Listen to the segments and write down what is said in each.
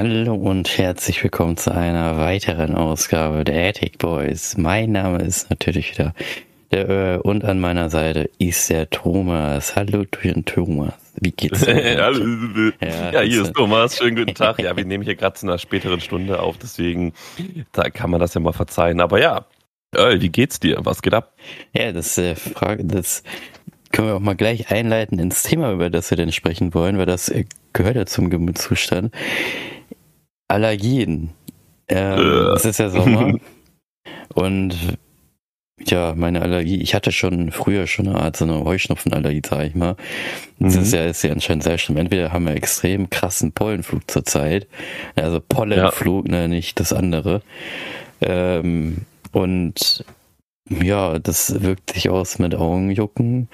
Hallo und herzlich willkommen zu einer weiteren Ausgabe der Attic Boys. Mein Name ist natürlich wieder der Öhr und an meiner Seite ist der Thomas. Hallo Thomas, wie geht's dir? ja, ja, hier ist Thomas, schönen guten Tag. Ja, wir nehmen hier gerade zu einer späteren Stunde auf, deswegen da kann man das ja mal verzeihen. Aber ja, Öl, wie geht's dir? Was geht ab? Ja, das äh, Frage, das können wir auch mal gleich einleiten ins Thema, über das wir denn sprechen wollen, weil das äh, gehört ja zum Gemütszustand. Allergien. Ähm, äh. Es ist ja Sommer. und ja, meine Allergie, ich hatte schon früher schon eine Art so eine Heuschnupfenallergie, sag ich mal. Das mhm. ist ja, ist ja anscheinend sehr schlimm. Entweder haben wir extrem krassen Pollenflug zurzeit, also Pollenflug, ja. ne, nicht das andere. Ähm, und ja, das wirkt sich aus mit Augenjucken.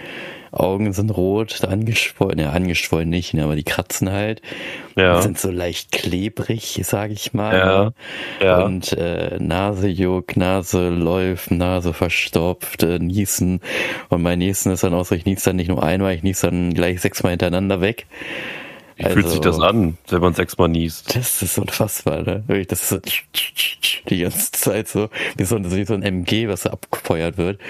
Augen sind rot, angeschwollen, ja, angeschwollen nicht, ne, aber die kratzen halt. Ja. Sind so leicht klebrig, sag ich mal. Ja. Ne? ja. Und äh, Nase juckt, Nase läuft, Nase verstopft, äh, Niesen. Und mein Niesen ist dann auch so, ich niese dann nicht nur einmal, ich niese dann gleich sechsmal hintereinander weg. Wie also, fühlt sich das an, wenn man sechsmal niest? Das ist unfassbar, ne? Das ist so die ganze Zeit so, wie so, wie so ein MG, was so abgefeuert wird.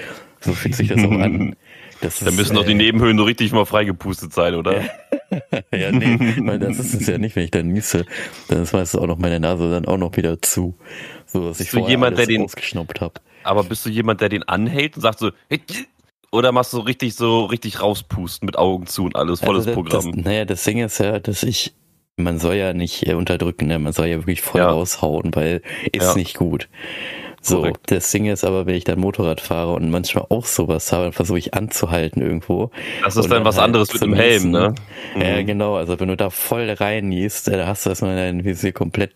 So fühlt sich das auch an. Das da müssen doch die äh, Nebenhöhlen so richtig mal freigepustet sein, oder? ja, nee, weil das ist es ja nicht, wenn ich dann niese. Dann ist meistens auch noch meine Nase dann auch noch wieder zu. So, dass ich du jemand, der den ausgeschnappt habe. Aber bist du jemand, der den anhält und sagt so, oder machst du richtig so richtig rauspusten mit Augen zu und alles, volles also das, Programm? Das, naja, das Ding ist ja, dass ich, man soll ja nicht äh, unterdrücken, ne? man soll ja wirklich voll ja. raushauen, weil ist ja. nicht gut. So, Korrekt. das Ding ist aber, wenn ich dann Motorrad fahre und manchmal auch sowas habe, dann versuche ich anzuhalten irgendwo. Das ist dann, dann was halt anderes mit dem Helm, ne? Ja, mhm. genau. Also wenn du da voll rein niest, da hast du erstmal dein Visier komplett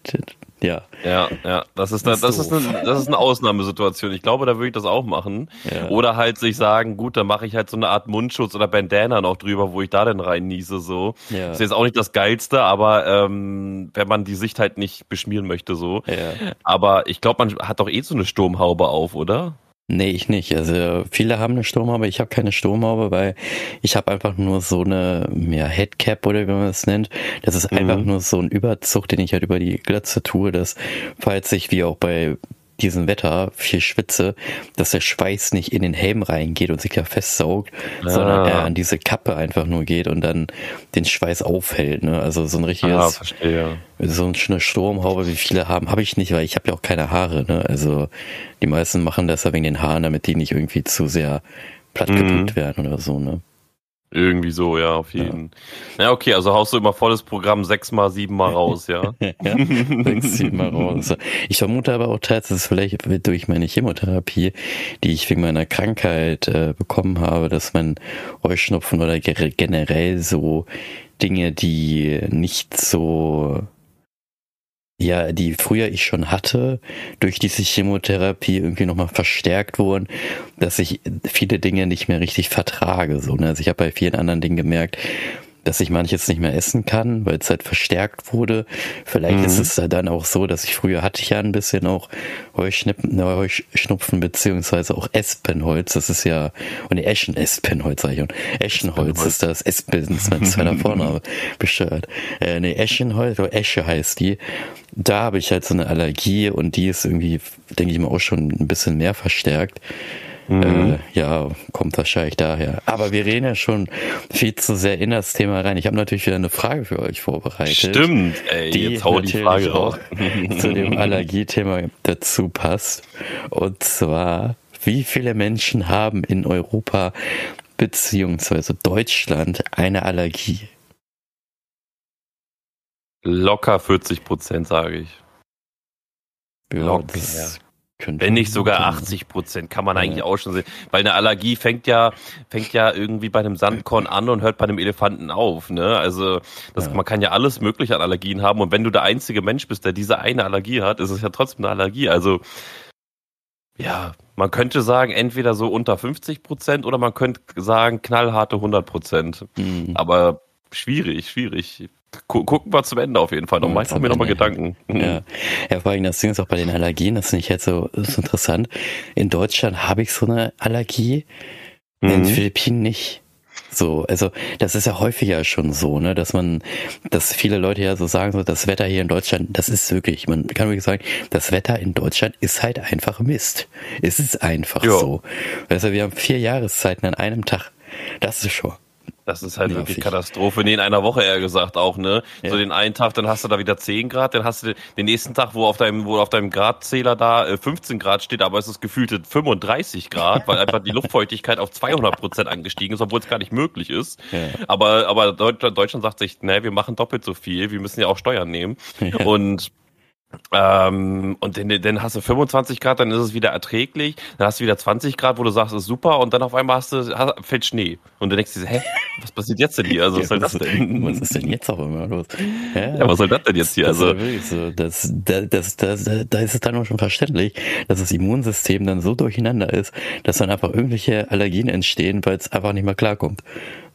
ja. Ja, ja. Das ist, eine, das, ist eine, das ist eine Ausnahmesituation. Ich glaube, da würde ich das auch machen. Ja. Oder halt sich sagen, gut, dann mache ich halt so eine Art Mundschutz oder Bandana noch drüber, wo ich da denn rein niese. So. Ja. Ist jetzt auch nicht das Geilste, aber ähm, wenn man die Sicht halt nicht beschmieren möchte, so. Ja. Aber ich glaube, man hat doch eh so eine Sturmhaube auf, oder? Nee, ich nicht. Also viele haben eine Sturmhaube, ich habe keine Sturmhaube, weil ich habe einfach nur so eine ja, Headcap oder wie man es nennt. Das ist einfach mhm. nur so ein Überzug, den ich halt über die Glatze tue, dass falls ich wie auch bei diesem Wetter viel schwitze, dass der Schweiß nicht in den Helm reingeht und sich da festsaugt, ah. sondern er an diese Kappe einfach nur geht und dann den Schweiß aufhält. Ne? Also so ein richtiges, ah, so eine Sturmhaube, wie viele haben, habe ich nicht, weil ich habe ja auch keine Haare. Ne? Also die meisten machen das ja wegen den Haaren, damit die nicht irgendwie zu sehr plattgedrückt mhm. werden oder so. Ne? Irgendwie so, ja, auf jeden. Ja. ja, okay, also haust du immer volles Programm sechsmal, siebenmal raus, ja. ja, sechs, siebenmal raus. Ich vermute aber auch tatsächlich, vielleicht durch meine Chemotherapie, die ich wegen meiner Krankheit äh, bekommen habe, dass mein Heuschnupfen oder generell so Dinge, die nicht so ja, die früher ich schon hatte, durch diese Chemotherapie irgendwie nochmal verstärkt wurden, dass ich viele Dinge nicht mehr richtig vertrage. So, ne? Also ich habe bei vielen anderen Dingen gemerkt, dass ich manches nicht mehr essen kann, weil es halt verstärkt wurde. Vielleicht mhm. ist es dann auch so, dass ich früher hatte ich ja ein bisschen auch Heuschnupfen, Heuschnupfen beziehungsweise auch Espenholz. Das ist ja, und die Eschen, Espenholz sag ich und Eschenholz ist das, Espen ist mein zweiter Vorname, bestört. Äh, nee, Eschenholz, oder Esche heißt die. Da habe ich halt so eine Allergie und die ist irgendwie, denke ich mal, auch schon ein bisschen mehr verstärkt. Mhm. Äh, ja, kommt wahrscheinlich daher. Aber wir reden ja schon viel zu sehr in das Thema rein. Ich habe natürlich wieder eine Frage für euch vorbereitet. Stimmt, ey, die jetzt hau die Frage auch zu dem Allergiethema dazu passt. Und zwar, wie viele Menschen haben in Europa beziehungsweise Deutschland eine Allergie? Locker 40 Prozent, sage ich. Ja, Locker. Das könnte Wenn nicht sogar 80 Prozent, kann man ja. eigentlich auch schon sehen. Weil eine Allergie fängt ja, fängt ja irgendwie bei einem Sandkorn an und hört bei einem Elefanten auf. Ne? Also das, ja. man kann ja alles Mögliche an Allergien haben. Und wenn du der einzige Mensch bist, der diese eine Allergie hat, ist es ja trotzdem eine Allergie. Also ja, man könnte sagen, entweder so unter 50 Prozent oder man könnte sagen, knallharte 100 Prozent. Mhm. Aber schwierig, schwierig gucken wir zum Ende auf jeden Fall nochmal. Ich mache mir nochmal Gedanken. Ja. ja, vor allem das Ding ist auch bei den Allergien, das finde ich jetzt so, so interessant. In Deutschland habe ich so eine Allergie, mhm. in den Philippinen nicht. So, also das ist ja häufiger schon so, ne, dass man, dass viele Leute ja so sagen, so das Wetter hier in Deutschland, das ist wirklich, man kann wirklich sagen, das Wetter in Deutschland ist halt einfach Mist. Es ist einfach jo. so. Also wir haben vier Jahreszeiten an einem Tag. Das ist schon. Das ist halt wirklich Katastrophe. Nee, in einer Woche eher gesagt auch, ne? Ja. So den einen Tag, dann hast du da wieder 10 Grad, dann hast du den nächsten Tag, wo auf deinem, wo auf deinem Gradzähler da 15 äh, Grad steht, aber es ist gefühlte 35 Grad, weil einfach die Luftfeuchtigkeit auf 200 Prozent angestiegen ist, obwohl es gar nicht möglich ist. Ja. Aber, aber Deutschland, Deutschland sagt sich, ne, wir machen doppelt so viel, wir müssen ja auch Steuern nehmen. Ja. Und ähm, und dann, dann hast du 25 Grad, dann ist es wieder erträglich. Dann hast du wieder 20 Grad, wo du sagst, ist super. Und dann auf einmal hast du, hast, fällt Schnee. Und du denkst dir, hä, was passiert jetzt denn hier? Also, was soll das denn? Was ist denn jetzt auch immer los? Ja, ja was soll das denn jetzt hier? Das, also, so. das, das, das, das, da ist es dann auch schon verständlich, dass das Immunsystem dann so durcheinander ist, dass dann einfach irgendwelche Allergien entstehen, weil es einfach nicht mehr klarkommt.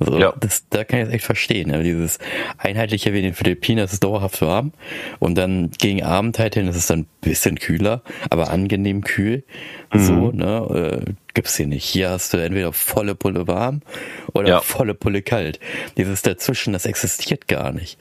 So, ja. das, da kann ich es echt verstehen. Ja. Dieses einheitliche wie in den Philippinen, das ist dauerhaft warm. Und dann gegen Abend halt hin, ist es dann ein bisschen kühler, aber angenehm kühl. Mhm. So, ne? Gibt's hier nicht. Hier hast du entweder volle Pulle warm oder ja. volle Pulle kalt. Dieses dazwischen, das existiert gar nicht.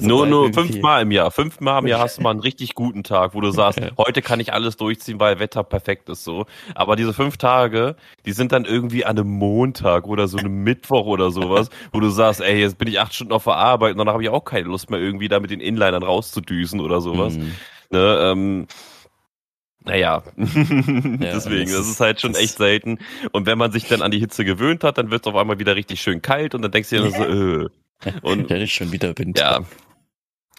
nur nur fünfmal im Jahr. Fünfmal im Jahr hast du mal einen richtig guten Tag, wo du sagst, heute kann ich alles durchziehen, weil Wetter perfekt ist so. Aber diese fünf Tage, die sind dann irgendwie an einem Montag oder so einem Mittwoch oder sowas, wo du sagst, ey, jetzt bin ich acht Stunden auf der Arbeit und danach habe ich auch keine Lust mehr irgendwie da mit den Inlinern rauszudüsen oder sowas. Mhm. Ne, ähm, naja, deswegen, das ist halt schon echt selten. Und wenn man sich dann an die Hitze gewöhnt hat, dann wird es auf einmal wieder richtig schön kalt und dann denkst du dir so, äh. Und dann ist schon wieder Winter. Ja.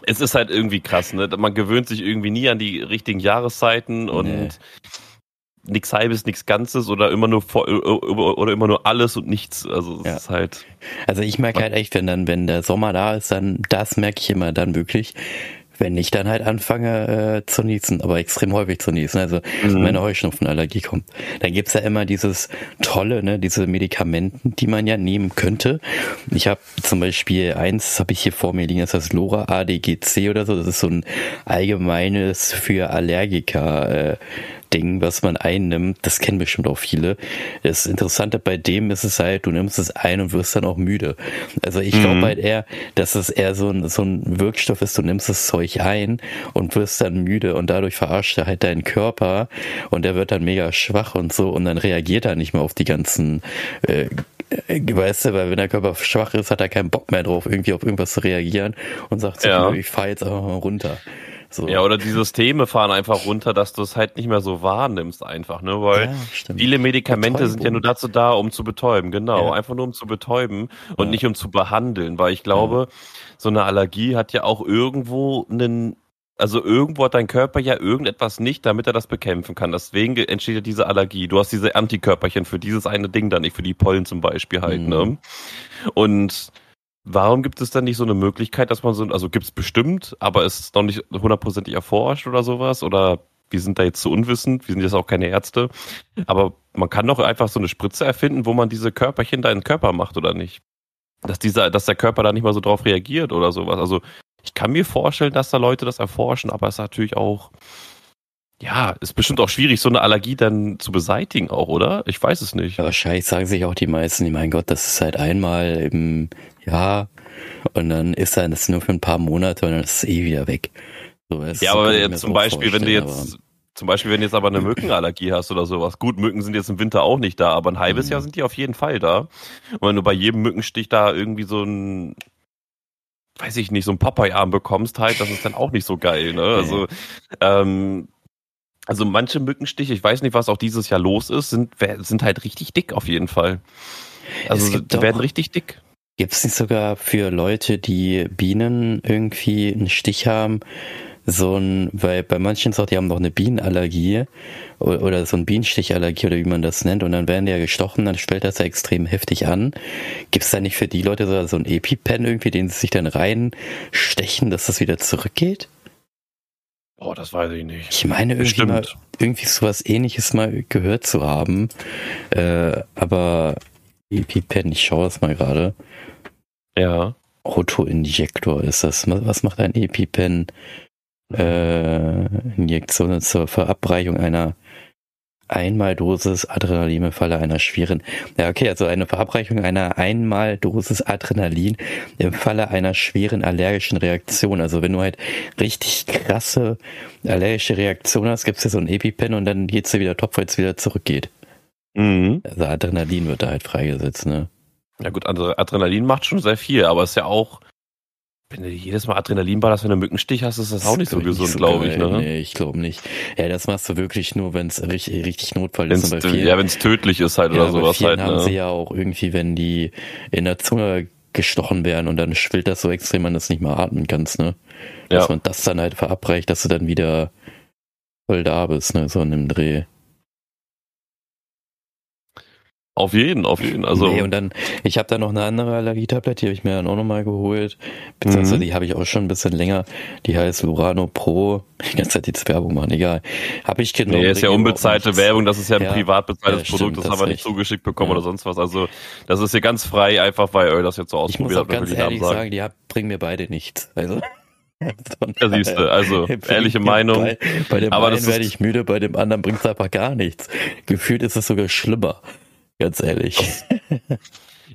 Es ist halt irgendwie krass, ne? Man gewöhnt sich irgendwie nie an die richtigen Jahreszeiten und nee. nichts halbes, nichts Ganzes oder immer nur oder immer nur alles und nichts. Also es ja. ist halt. Also ich merke halt echt, wenn dann, wenn der Sommer da ist, dann das merke ich immer dann wirklich, wenn ich dann halt anfange äh, zu niesen, aber extrem häufig zu niesen, also mhm. meine Heuschnupfenallergie kommt, dann gibt's ja immer dieses tolle, ne, diese Medikamenten, die man ja nehmen könnte. Ich habe zum Beispiel eins, habe ich hier vor mir liegen, das heißt Lora ADGC oder so, das ist so ein allgemeines für Allergiker äh, Ding, was man einnimmt, das kennen bestimmt auch viele. Das Interessante bei dem ist es halt, du nimmst es ein und wirst dann auch müde. Also ich mhm. glaube halt eher, dass es eher so ein, so ein Wirkstoff ist, du nimmst das Zeug ein und wirst dann müde und dadurch verarscht er halt deinen Körper und der wird dann mega schwach und so und dann reagiert er nicht mehr auf die ganzen äh, weißt du, weil wenn der Körper schwach ist, hat er keinen Bock mehr drauf, irgendwie auf irgendwas zu reagieren und sagt so, ja. ich fahr jetzt einfach mal runter. So. Ja, oder die Systeme fahren einfach runter, dass du es halt nicht mehr so wahrnimmst einfach, ne? Weil ja, viele Medikamente Betäubung. sind ja nur dazu da, um zu betäuben, genau. Ja. Einfach nur um zu betäuben und ja. nicht um zu behandeln, weil ich glaube, so eine Allergie hat ja auch irgendwo einen also irgendwo hat dein Körper ja irgendetwas nicht, damit er das bekämpfen kann. Deswegen entsteht ja diese Allergie. Du hast diese Antikörperchen für dieses eine Ding da nicht, für die Pollen zum Beispiel halt, ne? mhm. ne? Und Warum gibt es dann nicht so eine Möglichkeit, dass man so, also gibt es bestimmt, aber es ist noch nicht hundertprozentig erforscht oder sowas? Oder wir sind da jetzt zu unwissend, wir sind jetzt auch keine Ärzte. Aber man kann doch einfach so eine Spritze erfinden, wo man diese Körperchen da in den Körper macht, oder nicht? Dass dieser, dass der Körper da nicht mal so drauf reagiert oder sowas. Also ich kann mir vorstellen, dass da Leute das erforschen, aber es ist natürlich auch, ja, ist bestimmt auch schwierig, so eine Allergie dann zu beseitigen auch, oder? Ich weiß es nicht. Wahrscheinlich sagen sich auch die meisten, mein Gott, das ist halt einmal im ja, und dann ist er das nur für ein paar Monate und dann ist es eh wieder weg. So, ja, aber jetzt zum Beispiel, wenn du jetzt, zum Beispiel, wenn du jetzt aber eine Mückenallergie hast oder sowas. Gut, Mücken sind jetzt im Winter auch nicht da, aber ein halbes mhm. Jahr sind die auf jeden Fall da. Und wenn du bei jedem Mückenstich da irgendwie so ein, weiß ich nicht, so ein Popeye-Arm bekommst halt, das ist dann auch nicht so geil, ne? Also, ähm, also manche Mückenstiche, ich weiß nicht, was auch dieses Jahr los ist, sind, sind halt richtig dick auf jeden Fall. Also die werden richtig dick. Gibt es nicht sogar für Leute, die Bienen irgendwie einen Stich haben, so ein, weil bei manchen sagt, die haben doch eine Bienenallergie oder, oder so ein Bienenstichallergie oder wie man das nennt und dann werden die ja gestochen, dann stellt das ja extrem heftig an. Gibt es da nicht für die Leute so, so ein EpiPen irgendwie, den sie sich dann reinstechen, dass das wieder zurückgeht? Oh, das weiß ich nicht. Ich meine irgendwie, mal, irgendwie sowas ähnliches mal gehört zu haben, äh, aber EpiPen, ich schaue das mal gerade. Ja. Autoinjektor ist das. Was macht ein EpiPen? Äh, Injektion zur Verabreichung einer Einmaldosis Adrenalin im Falle einer schweren. Ja, okay, also eine Verabreichung einer Einmaldosis Adrenalin im Falle einer schweren allergischen Reaktion. Also wenn du halt richtig krasse allergische Reaktion hast, gibt's ja so ein EpiPen und dann geht's dir wieder top, weil es wieder zurückgeht. Mhm. Also Adrenalin wird da halt freigesetzt, ne? Ja gut, Adrenalin macht schon sehr viel, aber es ist ja auch wenn du jedes Mal Adrenalin ballerst, wenn du einen Mückenstich hast, ist das, das auch nicht so gesund, so glaube ich. Ne? Nee, ich glaube nicht. Ja, das machst du wirklich nur, wenn es richtig, richtig Notfall wenn's, ist. Vielen, ja, wenn es tödlich ist halt ja, oder sowas halt. haben ne? sie ja auch irgendwie, wenn die in der Zunge gestochen werden und dann schwillt das so extrem, man das nicht mehr atmen kannst, ne? Dass ja. man das dann halt verabreicht, dass du dann wieder voll da bist, ne? So in einem Dreh. Auf jeden, auf jeden. Also nee, und dann, ich habe da noch eine andere Allergietablette, die habe ich mir dann auch nochmal geholt. Beziehungsweise mhm. die habe ich auch schon ein bisschen länger. Die heißt Lurano Pro. Die ganze Zeit jetzt Werbung machen, egal. Habe ich genommen. Nee, ist ja unbezahlte Werbung, das ist ja ein ja, privat bezahltes ja, Produkt, das, das haben wir nicht zugeschickt bekommen ja. oder sonst was. Also das ist hier ganz frei, einfach weil ihr das jetzt so ausprobiert habt. Ich muss auch ganz ehrlich sagen, sagen, die bringen mir beide nichts. Also. Ja, siehst du, also ehrliche Meinung. Bei, bei dem aber einen werde ich müde, bei dem anderen bringt es einfach gar nichts. Gefühlt ist es sogar schlimmer. Ganz ehrlich.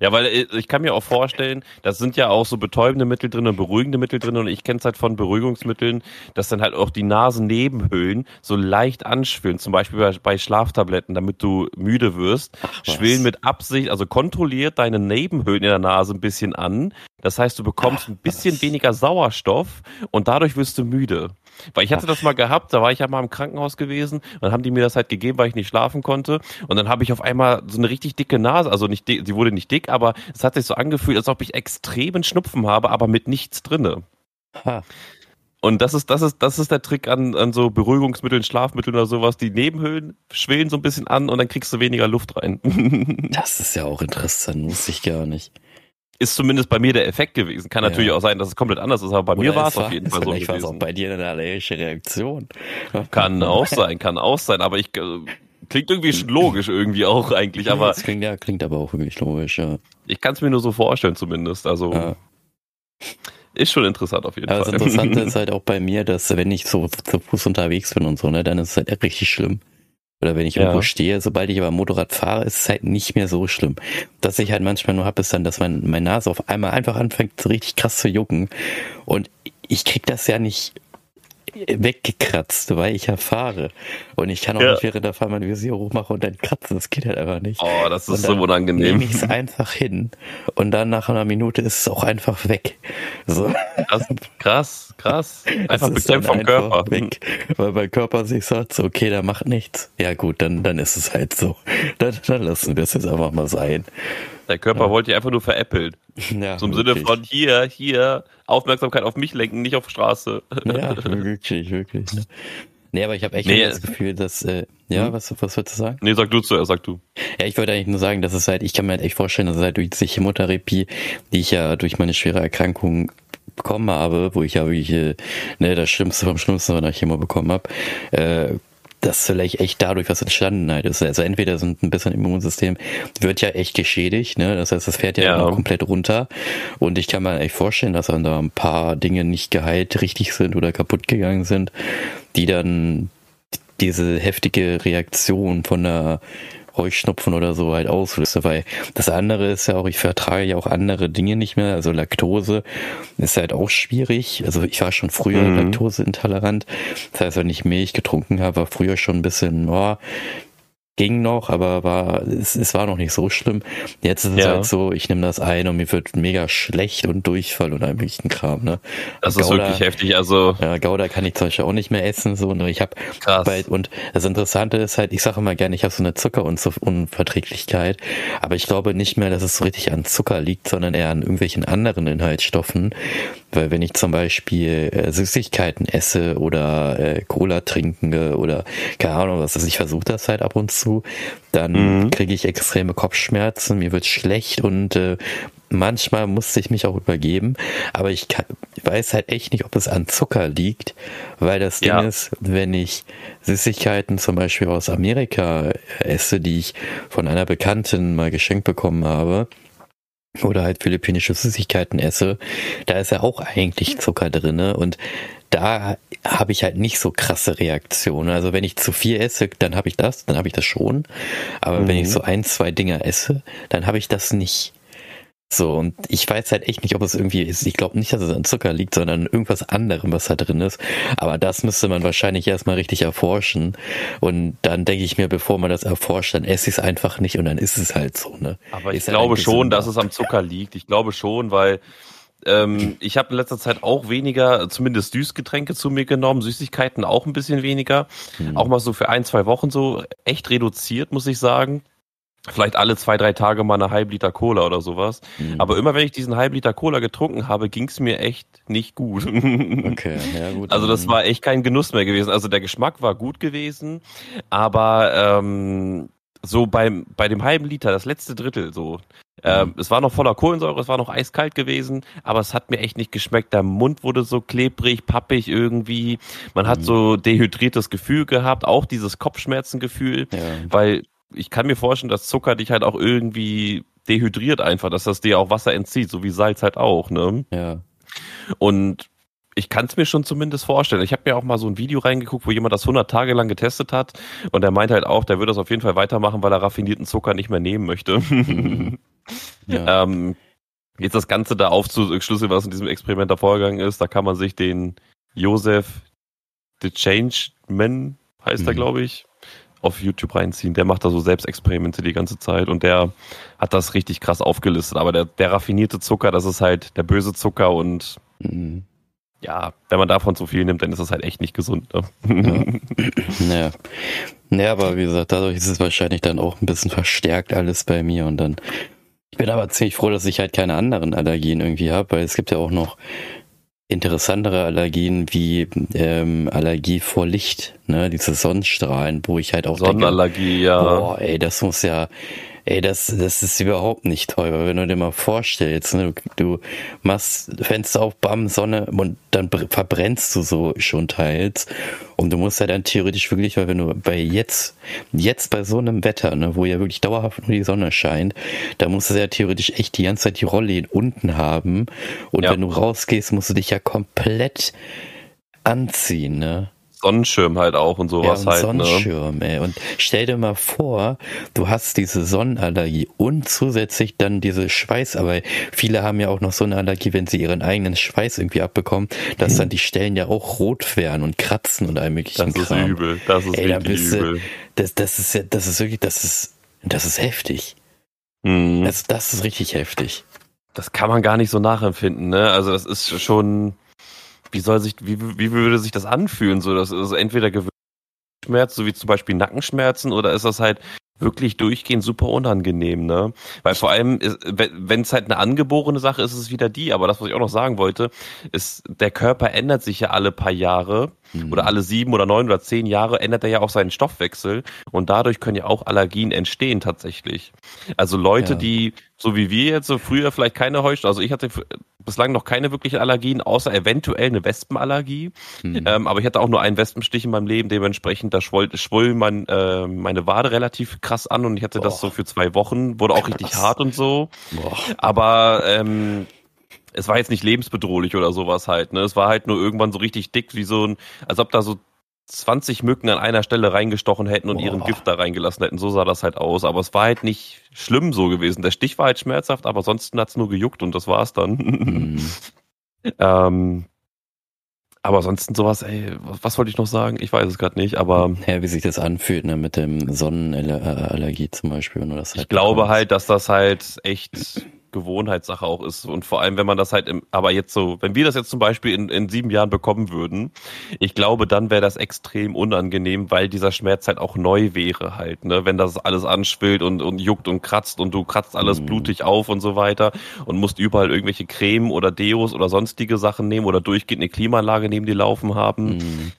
Ja, weil äh, ich kann mir auch vorstellen, das sind ja auch so betäubende Mittel drin und beruhigende Mittel drin und ich kenne es halt von Beruhigungsmitteln, dass dann halt auch die Nasennebenhöhlen so leicht anschwillen, zum Beispiel bei, bei Schlaftabletten, damit du müde wirst, Ach, schwillen mit Absicht, also kontrolliert deine Nebenhöhlen in der Nase ein bisschen an. Das heißt, du bekommst Ach, ein bisschen weniger Sauerstoff und dadurch wirst du müde. Weil ich hatte das mal gehabt, da war ich ja mal im Krankenhaus gewesen und dann haben die mir das halt gegeben, weil ich nicht schlafen konnte. Und dann habe ich auf einmal so eine richtig dicke Nase, also nicht dick, sie wurde nicht dick, aber es hat sich so angefühlt, als ob ich extremen Schnupfen habe, aber mit nichts drinne. Ha. Und das ist, das ist, das ist der Trick an, an so Beruhigungsmitteln, Schlafmitteln oder sowas. Die Nebenhöhlen schwelen so ein bisschen an und dann kriegst du weniger Luft rein. das ist ja auch interessant, wusste ich gar nicht ist zumindest bei mir der Effekt gewesen. Kann natürlich ja. auch sein, dass es komplett anders ist, aber bei Oder mir war es auf jeden Fall so gewesen. Vielleicht war es auch bei dir eine allergische Reaktion. Kann auch sein, kann auch sein, aber ich äh, klingt irgendwie schon logisch irgendwie auch eigentlich, aber das klingt ja klingt aber auch wirklich logisch, ja. Ich kann es mir nur so vorstellen zumindest, also ja. Ist schon interessant auf jeden aber Fall. Das Interessante ist halt auch bei mir, dass wenn ich so zu Fuß unterwegs bin und so, ne, dann ist es halt richtig schlimm. Oder wenn ich ja. irgendwo stehe, sobald ich aber Motorrad fahre, ist es halt nicht mehr so schlimm. Was ich halt manchmal nur habe, ist dann, dass mein, meine Nase auf einmal einfach anfängt, so richtig krass zu jucken. Und ich krieg das ja nicht weggekratzt, weil ich ja fahre. Und ich kann auch ja. nicht während der Fahrt mein Visier hochmachen und dann kratzen. Das geht halt einfach nicht. Oh, das ist so unangenehm. Nehme ich es einfach hin. Und dann nach einer Minute ist es auch einfach weg. So. Krass, krass. krass. Einfach bekämpft vom Körper. Weg, weil mein Körper sich sagt, so, okay, der macht nichts. Ja gut, dann, dann ist es halt so. Dann, dann lassen wir es jetzt einfach mal sein. Der Körper ja. wollte dich einfach nur veräppeln. Ja, Zum wirklich. Sinne von hier, hier, Aufmerksamkeit auf mich lenken, nicht auf Straße. Ja, wirklich, wirklich. Ne? Nee, aber ich habe echt nee, das Gefühl, dass, äh, ja, hm? was, was würdest du sagen? Nee, sag du zuerst, sag du. Ja, ich wollte eigentlich nur sagen, dass es halt, ich kann mir halt echt vorstellen, dass es halt durch diese Chemotherapie, die ich ja durch meine schwere Erkrankung bekommen habe, wo ich ja wirklich äh, ne, das Schlimmste vom Schlimmsten von der Chemo bekommen habe, äh, dass vielleicht echt dadurch was entstanden halt ist. Also entweder sind ein bisschen Immunsystem wird ja echt geschädigt, ne? Das heißt, das fährt ja, ja. komplett runter. Und ich kann mir echt vorstellen, dass dann da ein paar Dinge nicht geheilt richtig sind oder kaputt gegangen sind, die dann diese heftige Reaktion von der Heuschnupfen oder so halt auslöse, weil das andere ist ja auch, ich vertrage ja auch andere Dinge nicht mehr, also Laktose ist halt auch schwierig, also ich war schon früher mhm. Laktoseintolerant, das heißt, wenn ich Milch getrunken habe, war früher schon ein bisschen, oh, ging noch, aber war es, es war noch nicht so schlimm. Jetzt ist es ja. halt so, ich nehme das ein und mir wird mega schlecht und Durchfall und ein möglichen Kram, ne? Das Gouda, ist wirklich heftig, also. Ja, Gouda kann ich zum Beispiel auch nicht mehr essen, so, ne? Ich habe und das Interessante ist halt, ich sage immer gerne, ich habe so eine Zuckerunverträglichkeit, aber ich glaube nicht mehr, dass es so richtig an Zucker liegt, sondern eher an irgendwelchen anderen Inhaltsstoffen. Weil wenn ich zum Beispiel äh, Süßigkeiten esse oder äh, Cola trinke oder keine Ahnung was, also ich versuche das halt ab und zu dann mhm. kriege ich extreme Kopfschmerzen, mir wird schlecht und äh, manchmal musste ich mich auch übergeben, aber ich, kann, weiß halt echt nicht, ob es an Zucker liegt, weil das Ding ja. ist, wenn ich Süßigkeiten zum Beispiel aus Amerika esse, die ich von einer Bekannten mal geschenkt bekommen habe, oder halt philippinische Süßigkeiten esse, da ist ja auch eigentlich Zucker drinne und da habe ich halt nicht so krasse Reaktionen. Also wenn ich zu viel esse, dann habe ich das, dann habe ich das schon. Aber mhm. wenn ich mhm. so ein, zwei Dinger esse, dann habe ich das nicht. So, und ich weiß halt echt nicht, ob es irgendwie ist. Ich glaube nicht, dass es an Zucker liegt, sondern irgendwas anderem, was da drin ist. Aber das müsste man wahrscheinlich erstmal richtig erforschen. Und dann denke ich mir, bevor man das erforscht, dann esse ich es einfach nicht und dann ist es halt so, ne? Aber ich ist halt glaube halt schon, dass es am Zucker liegt. Ich glaube schon, weil ähm, ich habe in letzter Zeit auch weniger, zumindest Süßgetränke zu mir genommen, Süßigkeiten auch ein bisschen weniger. Mhm. Auch mal so für ein, zwei Wochen so echt reduziert, muss ich sagen vielleicht alle zwei, drei Tage mal eine halb Liter Cola oder sowas. Mhm. Aber immer wenn ich diesen halb Liter Cola getrunken habe, ging es mir echt nicht gut. okay, ja gut. Also das war echt kein Genuss mehr gewesen. Also der Geschmack war gut gewesen, aber ähm, so beim bei dem halben Liter, das letzte Drittel so. Ähm, mhm. es war noch voller Kohlensäure, es war noch eiskalt gewesen, aber es hat mir echt nicht geschmeckt. Der Mund wurde so klebrig, pappig irgendwie. Man mhm. hat so dehydriertes Gefühl gehabt, auch dieses Kopfschmerzengefühl, ja. weil ich kann mir vorstellen, dass Zucker dich halt auch irgendwie dehydriert einfach, dass das dir auch Wasser entzieht, so wie Salz halt auch, ne? Ja. Und ich kann es mir schon zumindest vorstellen. Ich habe mir auch mal so ein Video reingeguckt, wo jemand das 100 Tage lang getestet hat und der meint halt auch, der würde das auf jeden Fall weitermachen, weil er raffinierten Zucker nicht mehr nehmen möchte. Ja. ähm, jetzt das Ganze da aufzuschlüsseln, was in diesem Experiment der Vorgang ist, da kann man sich den Joseph The Changeman, heißt mhm. er, glaube ich, auf YouTube reinziehen. Der macht da so Selbstexperimente die ganze Zeit und der hat das richtig krass aufgelistet. Aber der, der raffinierte Zucker, das ist halt der böse Zucker und mhm. ja, wenn man davon zu viel nimmt, dann ist das halt echt nicht gesund. Ne? Ja. naja. naja, aber wie gesagt, dadurch ist es wahrscheinlich dann auch ein bisschen verstärkt alles bei mir und dann ich bin aber ziemlich froh, dass ich halt keine anderen Allergien irgendwie habe, weil es gibt ja auch noch interessantere Allergien wie ähm, Allergie vor Licht, ne, diese Sonnenstrahlen, wo ich halt auch Sonnenallergie, denke, ja. Boah, ey, das muss ja Ey, das, das ist überhaupt nicht weil wenn du dir mal vorstellst, ne, du, du machst Fenster auf, bam, Sonne und dann verbrennst du so schon teils. Und du musst ja dann theoretisch wirklich, weil wenn du bei jetzt, jetzt bei so einem Wetter, ne, wo ja wirklich dauerhaft nur die Sonne scheint, da musst du ja theoretisch echt die ganze Zeit die Rolle unten haben. Und ja. wenn du rausgehst, musst du dich ja komplett anziehen, ne? Sonnenschirm halt auch und sowas ja, und halt. Ne? Sonnenschirm, ne? ey. Und stell dir mal vor, du hast diese Sonnenallergie und zusätzlich dann diese Schweiß, aber viele haben ja auch noch so eine Allergie, wenn sie ihren eigenen Schweiß irgendwie abbekommen, dass dann die Stellen ja auch rot werden und kratzen und allem möglichen Das Kram. ist übel, das ist ey, wirklich übel. Das, das ist ja, das ist wirklich, das ist, das ist heftig. Mhm. Das, das ist richtig heftig. Das kann man gar nicht so nachempfinden, ne? Also das ist schon, wie soll sich, wie, wie würde sich das anfühlen? So, das ist entweder Schmerz, so wie zum Beispiel Nackenschmerzen, oder ist das halt wirklich durchgehend super unangenehm, ne? Weil vor allem, wenn es halt eine angeborene Sache ist, ist es wieder die. Aber das, was ich auch noch sagen wollte, ist, der Körper ändert sich ja alle paar Jahre mhm. oder alle sieben oder neun oder zehn Jahre ändert er ja auch seinen Stoffwechsel und dadurch können ja auch Allergien entstehen tatsächlich. Also Leute, ja. die so wie wir jetzt so früher vielleicht keine Heuschnupfen, also ich hatte bislang noch keine wirklichen Allergien, außer eventuell eine Wespenallergie. Mhm. Ähm, aber ich hatte auch nur einen Wespenstich in meinem Leben, dementsprechend da schwoll, schwoll mein, äh, meine Wade relativ krass an und ich hatte Boah. das so für zwei Wochen, wurde auch krass. richtig hart und so. Boah. Aber ähm, es war jetzt nicht lebensbedrohlich oder sowas halt, ne? Es war halt nur irgendwann so richtig dick, wie so ein, als ob da so 20 Mücken an einer Stelle reingestochen hätten und Boah. ihren Gift da reingelassen hätten. So sah das halt aus. Aber es war halt nicht schlimm so gewesen. Der Stich war halt schmerzhaft, aber sonst hat's nur gejuckt und das war's dann. Mhm. ähm, aber ansonsten sowas, ey, was wollte ich noch sagen? Ich weiß es gerade nicht, aber. Ja, wie sich das anfühlt, ne, mit dem Sonnenallergie zum Beispiel. Wenn du das halt ich glaube halt, dass das halt echt Gewohnheitssache auch ist. Und vor allem, wenn man das halt im, aber jetzt so, wenn wir das jetzt zum Beispiel in, in sieben Jahren bekommen würden, ich glaube, dann wäre das extrem unangenehm, weil dieser Schmerz halt auch neu wäre halt, ne? Wenn das alles anschwillt und, und juckt und kratzt und du kratzt alles mhm. blutig auf und so weiter und musst überall irgendwelche Creme oder Deos oder sonstige Sachen nehmen oder durchgehend eine Klimaanlage neben dir laufen haben. Mhm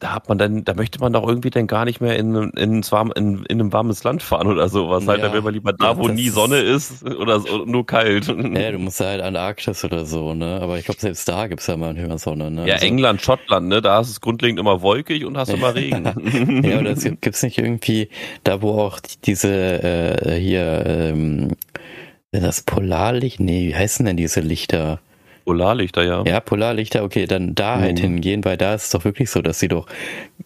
da hat man dann, da möchte man doch irgendwie dann gar nicht mehr in, in, in, in, in einem warmes Land fahren oder sowas. Halt, da will man lieber da, wo nie Sonne ist oder so, nur kalt. Ja, du musst halt an der Arktis oder so, ne? Aber ich glaube, selbst da gibt's ja mal eine Sonne, ne? Ja, also, England, Schottland, ne? Da ist es grundlegend immer wolkig und hast immer Regen. ja, oder es gibt's nicht irgendwie da, wo auch diese äh, hier ähm, das Polarlicht, nee, wie heißen denn diese Lichter? Polarlichter, ja. Ja, Polarlichter, okay, dann da halt mhm. hingehen, weil da ist es doch wirklich so, dass sie doch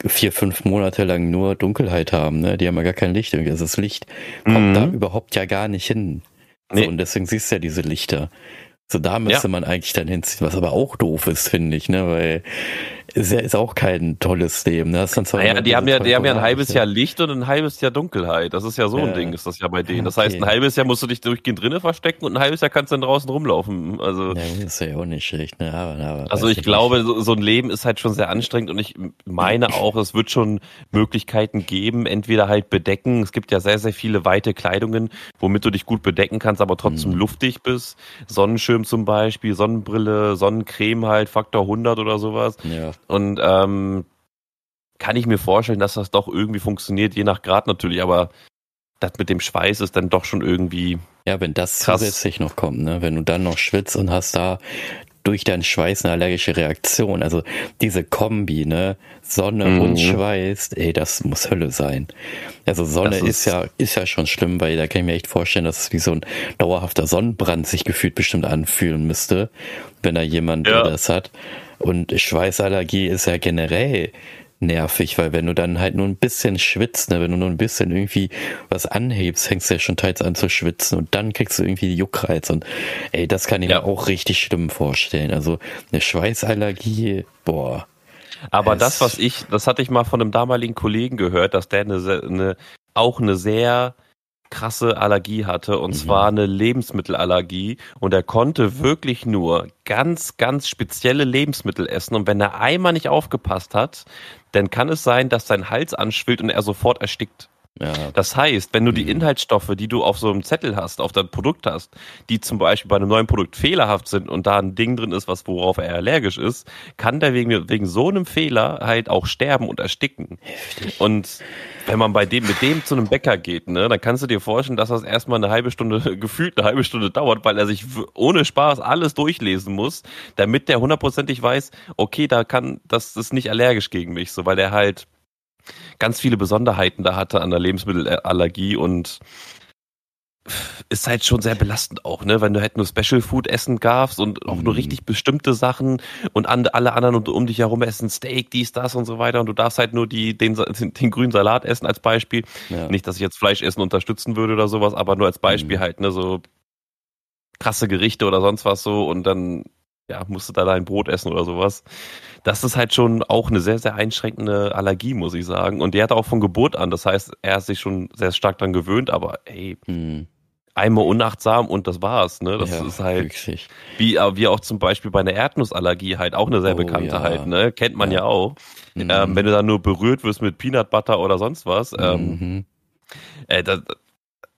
vier, fünf Monate lang nur Dunkelheit haben, ne? Die haben ja gar kein Licht irgendwie. Also das Licht kommt mhm. da überhaupt ja gar nicht hin. So, nee. Und deswegen siehst du ja diese Lichter. So, da müsste ja. man eigentlich dann hinziehen, was aber auch doof ist, finde ich, ne, weil ist ja ist auch kein tolles Leben. Ne? Das ist dann naja, die haben ja, die haben ja ein halbes Jahr Licht und ein halbes Jahr Dunkelheit. Das ist ja so ja. ein Ding, ist das ja bei denen. Das okay. heißt, ein halbes Jahr musst du dich durchgehend drinnen verstecken und ein halbes Jahr kannst du dann draußen rumlaufen. Also, ja, das ist ja auch nicht schlecht. Ne? Aber, aber, also ich glaube, so, so, ein Leben ist halt schon sehr anstrengend und ich meine auch, es wird schon Möglichkeiten geben, entweder halt bedecken. Es gibt ja sehr, sehr viele weite Kleidungen, womit du dich gut bedecken kannst, aber trotzdem mhm. luftig bist. Sonnenschirm zum Beispiel, Sonnenbrille, Sonnencreme halt, Faktor 100 oder sowas. Ja. Und ähm, kann ich mir vorstellen, dass das doch irgendwie funktioniert, je nach Grad natürlich, aber das mit dem Schweiß ist dann doch schon irgendwie. Ja, wenn das krass. zusätzlich noch kommt, ne? Wenn du dann noch schwitzt und hast da durch deinen Schweiß eine allergische Reaktion. Also diese Kombi, ne? Sonne mhm. und Schweiß, ey, das muss Hölle sein. Also Sonne ist, ist, ja, ist ja schon schlimm, weil da kann ich mir echt vorstellen, dass es wie so ein dauerhafter Sonnenbrand sich gefühlt bestimmt anfühlen müsste, wenn da jemand ja. das hat. Und Schweißallergie ist ja generell nervig, weil wenn du dann halt nur ein bisschen schwitzt, ne, wenn du nur ein bisschen irgendwie was anhebst, fängst du ja schon teils an zu schwitzen und dann kriegst du irgendwie die Juckreiz und ey, das kann ich ja. mir auch richtig schlimm vorstellen. Also eine Schweißallergie, boah. Aber das, was ich, das hatte ich mal von einem damaligen Kollegen gehört, dass der eine, eine auch eine sehr krasse Allergie hatte und mhm. zwar eine Lebensmittelallergie und er konnte wirklich nur ganz, ganz spezielle Lebensmittel essen und wenn er einmal nicht aufgepasst hat, dann kann es sein, dass sein Hals anschwillt und er sofort erstickt. Ja. Das heißt, wenn du die mhm. Inhaltsstoffe, die du auf so einem Zettel hast, auf deinem Produkt hast, die zum Beispiel bei einem neuen Produkt fehlerhaft sind und da ein Ding drin ist, was worauf er allergisch ist, kann der wegen, wegen so einem Fehler halt auch sterben und ersticken. Heftig. Und wenn man bei dem, mit dem zu einem Bäcker geht, ne, dann kannst du dir vorstellen, dass das erstmal eine halbe Stunde, gefühlt eine halbe Stunde dauert, weil er sich ohne Spaß alles durchlesen muss, damit der hundertprozentig weiß, okay, da kann, das ist nicht allergisch gegen mich, so, weil er halt ganz viele Besonderheiten da hatte an der Lebensmittelallergie und ist halt schon sehr belastend auch, ne? Wenn du halt nur Special Food essen darfst und auch nur mhm. richtig bestimmte Sachen und an, alle anderen um, um dich herum essen Steak, dies, das und so weiter und du darfst halt nur die, den, den, grünen Salat essen als Beispiel. Ja. Nicht, dass ich jetzt Fleisch essen unterstützen würde oder sowas, aber nur als Beispiel mhm. halt, ne? So krasse Gerichte oder sonst was so und dann ja, musst du da dein Brot essen oder sowas. Das ist halt schon auch eine sehr, sehr einschränkende Allergie, muss ich sagen. Und der hat auch von Geburt an, das heißt, er hat sich schon sehr stark daran gewöhnt, aber ey, hm. einmal unachtsam und das war's, ne? Das ja, ist halt wirklich. wie, äh, wie auch zum Beispiel bei einer Erdnussallergie halt auch eine sehr oh, bekannte ja. halt, ne? Kennt man ja, ja auch. Mhm. Ähm, wenn du dann nur berührt wirst mit Peanut Butter oder sonst was, ähm, mhm. äh, das,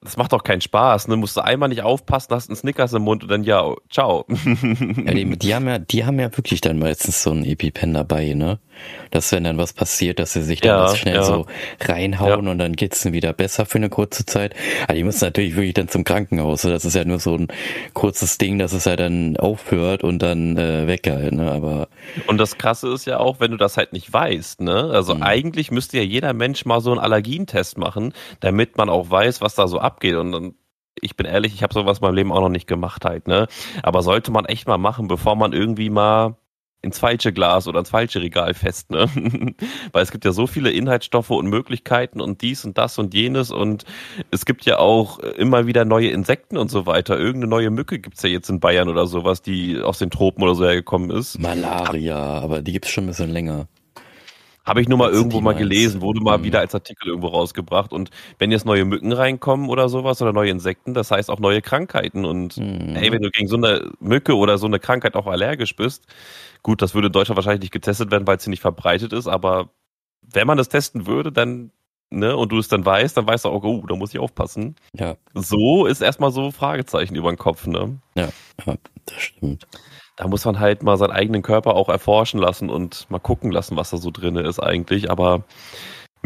das macht doch keinen Spaß, ne? Musst du einmal nicht aufpassen, hast einen Snickers im Mund und dann ja, ciao. ja, die, die, haben ja, die haben ja wirklich dann meistens so einen EpiPen dabei, ne? Dass wenn dann was passiert, dass sie sich dann ja, schnell ja. so reinhauen ja. und dann geht's dann wieder besser für eine kurze Zeit. Aber die müssen natürlich wirklich dann zum Krankenhaus. Das ist ja nur so ein kurzes Ding, dass es ja dann aufhört und dann äh, weggeht, ne? Aber. Und das krasse ist ja auch, wenn du das halt nicht weißt, ne? Also mhm. eigentlich müsste ja jeder Mensch mal so einen Allergientest machen, damit man auch weiß, was da so abgeht. Und dann ich bin ehrlich, ich habe sowas in meinem Leben auch noch nicht gemacht halt, ne? Aber sollte man echt mal machen, bevor man irgendwie mal ins falsche Glas oder ins falsche Regal fest, ne? Weil es gibt ja so viele Inhaltsstoffe und Möglichkeiten und dies und das und jenes und es gibt ja auch immer wieder neue Insekten und so weiter. Irgendeine neue Mücke gibt's ja jetzt in Bayern oder sowas, die aus den Tropen oder so hergekommen ist. Malaria, aber die gibt's schon ein bisschen länger. Habe ich nur mal irgendwo mal gelesen, wurde mal mhm. wieder als Artikel irgendwo rausgebracht. Und wenn jetzt neue Mücken reinkommen oder sowas oder neue Insekten, das heißt auch neue Krankheiten. Und mhm. ey, wenn du gegen so eine Mücke oder so eine Krankheit auch allergisch bist, gut, das würde in Deutschland wahrscheinlich nicht getestet werden, weil es hier nicht verbreitet ist, aber wenn man das testen würde, dann, ne, und du es dann weißt, dann weißt du auch, oh, da muss ich aufpassen. Ja. So ist erstmal so Fragezeichen über den Kopf, ne? Ja, ja das stimmt da muss man halt mal seinen eigenen Körper auch erforschen lassen und mal gucken lassen, was da so drin ist eigentlich. Aber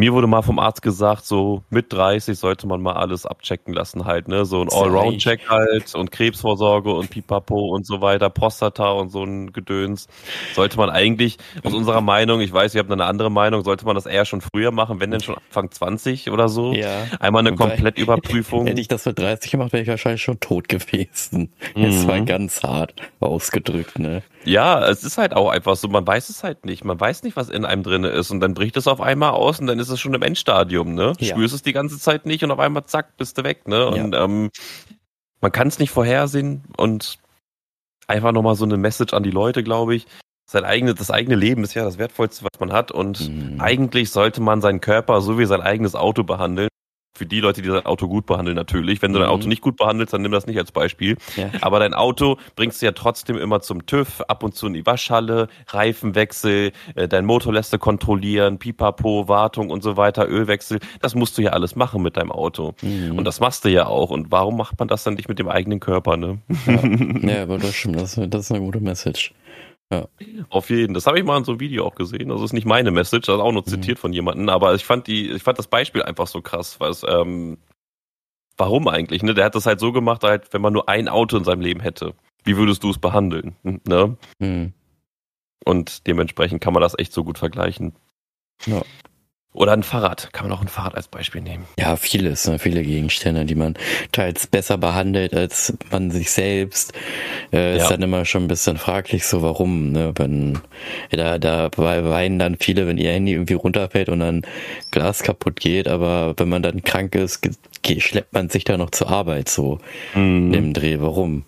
mir wurde mal vom Arzt gesagt, so mit 30 sollte man mal alles abchecken lassen halt, ne? So ein Allround-Check halt und Krebsvorsorge und Pipapo und so weiter, Prostata und so ein Gedöns. Sollte man eigentlich, aus unserer Meinung, ich weiß, ihr habt eine andere Meinung, sollte man das eher schon früher machen, wenn denn schon Anfang 20 oder so. Ja. Einmal eine Komplettüberprüfung. Hätte ich das mit 30 gemacht, wäre ich wahrscheinlich schon tot gewesen. Mhm. Es war ganz hart ausgedrückt, ne? Ja, es ist halt auch einfach so, man weiß es halt nicht. Man weiß nicht, was in einem drin ist und dann bricht es auf einmal aus und dann ist es schon im Endstadium, ne? Ja. Spürst es die ganze Zeit nicht und auf einmal zack, bist du weg, ne? Und ja. ähm, man kann es nicht vorhersehen und einfach nochmal so eine Message an die Leute, glaube ich. Sein eigenes, das eigene Leben ist ja das Wertvollste, was man hat und mhm. eigentlich sollte man seinen Körper so wie sein eigenes Auto behandeln für die Leute, die dein Auto gut behandeln, natürlich. Wenn du dein Auto mhm. nicht gut behandelst, dann nimm das nicht als Beispiel. Ja. Aber dein Auto bringst du ja trotzdem immer zum TÜV, ab und zu in die Waschhalle, Reifenwechsel, äh, dein Motor lässt du kontrollieren, Pipapo, Wartung und so weiter, Ölwechsel. Das musst du ja alles machen mit deinem Auto. Mhm. Und das machst du ja auch. Und warum macht man das dann nicht mit dem eigenen Körper, ne? Ja, ja aber das stimmt. Das, das ist eine gute Message. Ja. Auf jeden. Das habe ich mal in so einem Video auch gesehen. Das ist nicht meine Message, das ist auch nur mhm. zitiert mhm. von jemandem, aber ich fand die, ich fand das Beispiel einfach so krass, weil es, ähm, warum eigentlich, ne? Der hat das halt so gemacht, halt, wenn man nur ein Auto in seinem Leben hätte, wie würdest du es behandeln, ne? Mhm. Und dementsprechend kann man das echt so gut vergleichen. Ja. Oder ein Fahrrad. Kann man auch ein Fahrrad als Beispiel nehmen. Ja, vieles, ne? viele Gegenstände, die man teils besser behandelt als man sich selbst. Äh, ja. Ist dann immer schon ein bisschen fraglich, so warum, ne? Wenn, da, da weinen dann viele, wenn ihr Handy irgendwie runterfällt und dann Glas kaputt geht, aber wenn man dann krank ist, schleppt man sich da noch zur Arbeit so mhm. im Dreh. Warum?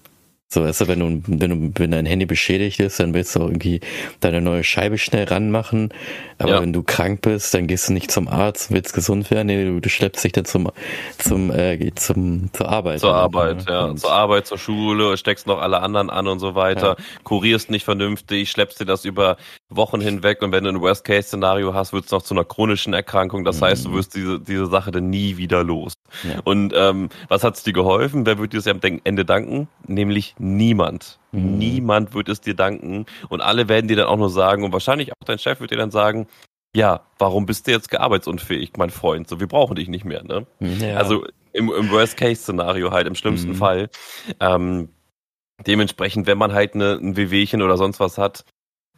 So, weißt du, wenn du, wenn du, wenn dein Handy beschädigt ist, dann willst du irgendwie deine neue Scheibe schnell ranmachen. Aber ja. wenn du krank bist, dann gehst du nicht zum Arzt, willst gesund werden, nee, du, du schleppst dich dann zum, zum, äh, zum, zur Arbeit. Zur Arbeit, ja. Und zur Arbeit, zur Schule, steckst noch alle anderen an und so weiter, ja. kurierst nicht vernünftig, schleppst dir das über Wochen hinweg und wenn du ein Worst-Case-Szenario hast, wird es noch zu einer chronischen Erkrankung. Das mhm. heißt, du wirst diese, diese Sache dann nie wieder los. Ja. Und ähm, was hat's dir geholfen? Wer wird dir das am Ende danken? Nämlich niemand. Mhm. Niemand wird es dir danken. Und alle werden dir dann auch nur sagen, und wahrscheinlich auch dein Chef wird dir dann sagen, ja, warum bist du jetzt arbeitsunfähig, mein Freund? So, wir brauchen dich nicht mehr, ne? Ja. Also im, im Worst-Case-Szenario halt, im schlimmsten mhm. Fall. Ähm, dementsprechend, wenn man halt eine, ein Wehwehchen oder sonst was hat,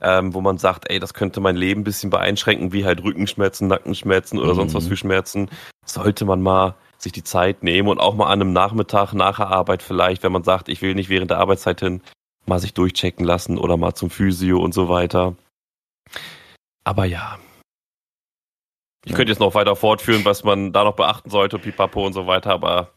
ähm, wo man sagt, ey, das könnte mein Leben ein bisschen beeinschränken, wie halt Rückenschmerzen, Nackenschmerzen oder mhm. sonst was mhm. für Schmerzen, sollte man mal sich die Zeit nehmen und auch mal an einem Nachmittag nach der Arbeit vielleicht, wenn man sagt, ich will nicht während der Arbeitszeit hin, mal sich durchchecken lassen oder mal zum Physio und so weiter. Aber ja. Ich ja. könnte jetzt noch weiter fortführen, was man da noch beachten sollte, pipapo und so weiter, aber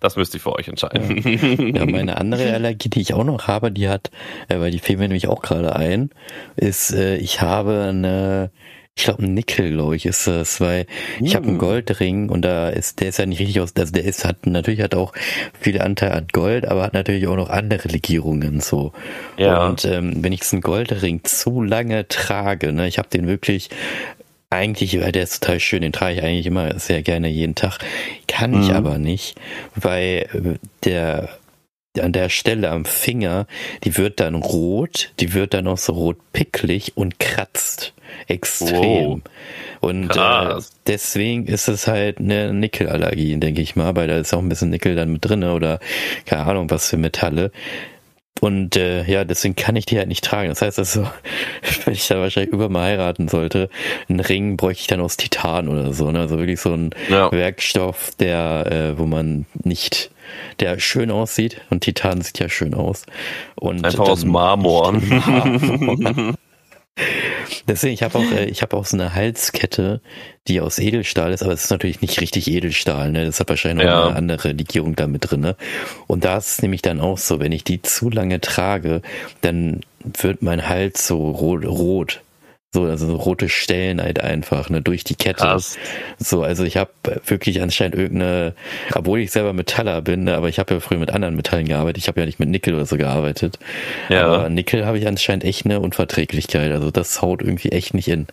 das müsst ihr für euch entscheiden. Ja, meine andere Allergie, die ich auch noch habe, die hat, äh, weil die fehlen mir nämlich auch gerade ein, ist, äh, ich habe eine ich glaube, ein Nickel, glaube ich, ist das, weil mm. ich habe einen. Goldring und da ist, der ist ja nicht richtig aus, also der ist, hat natürlich hat auch viele Anteile an Gold, aber hat natürlich auch noch andere Legierungen so. Ja. Und ähm, wenn ich diesen Goldring zu lange trage, ne, ich habe den wirklich eigentlich, weil der ist total schön, den trage ich eigentlich immer sehr gerne jeden Tag. Kann mhm. ich aber nicht, weil äh, der an der Stelle am Finger, die wird dann rot, die wird dann auch so rot picklig und kratzt extrem. Wow. Und äh, deswegen ist es halt eine Nickelallergie, denke ich mal, weil da ist auch ein bisschen Nickel dann mit drin oder keine Ahnung was für Metalle. Und äh, ja, deswegen kann ich die halt nicht tragen. Das heißt also, wenn ich da wahrscheinlich über mal heiraten sollte, einen Ring bräuchte ich dann aus Titan oder so. Ne? Also wirklich so ein ja. Werkstoff, der, äh, wo man nicht, der schön aussieht. Und Titan sieht ja schön aus. Und Einfach aus Marmor. Marmor. Deswegen, ich habe auch, äh, ich habe auch so eine Halskette, die aus Edelstahl ist, aber es ist natürlich nicht richtig Edelstahl, ne? Das hat wahrscheinlich noch ja. eine andere Legierung da mit drin, ne? Und da ist es nämlich dann auch so, wenn ich die zu lange trage, dann wird mein Hals so rot, rot. So, also so rote Stellen halt einfach, ne, durch die Kette. Krass. So, also ich habe wirklich anscheinend irgendeine, obwohl ich selber Metaller bin, ne, aber ich habe ja früher mit anderen Metallen gearbeitet, ich habe ja nicht mit Nickel oder so gearbeitet. Ja. Aber Nickel habe ich anscheinend echt eine Unverträglichkeit. Also das haut irgendwie echt nicht in.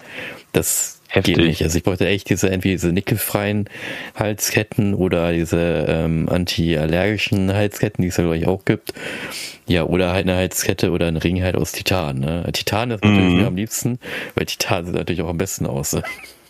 Das Heftig. geht nicht. Also ich bräuchte echt diese entweder diese nickelfreien Halsketten oder diese ähm, antiallergischen Halsketten, die es ja glaube ich auch gibt. Ja, oder halt eine Halskette oder ein Ring halt aus Titan. Ne? Titan ist natürlich mhm. am liebsten, weil Titan sieht natürlich auch am besten aus. Ne?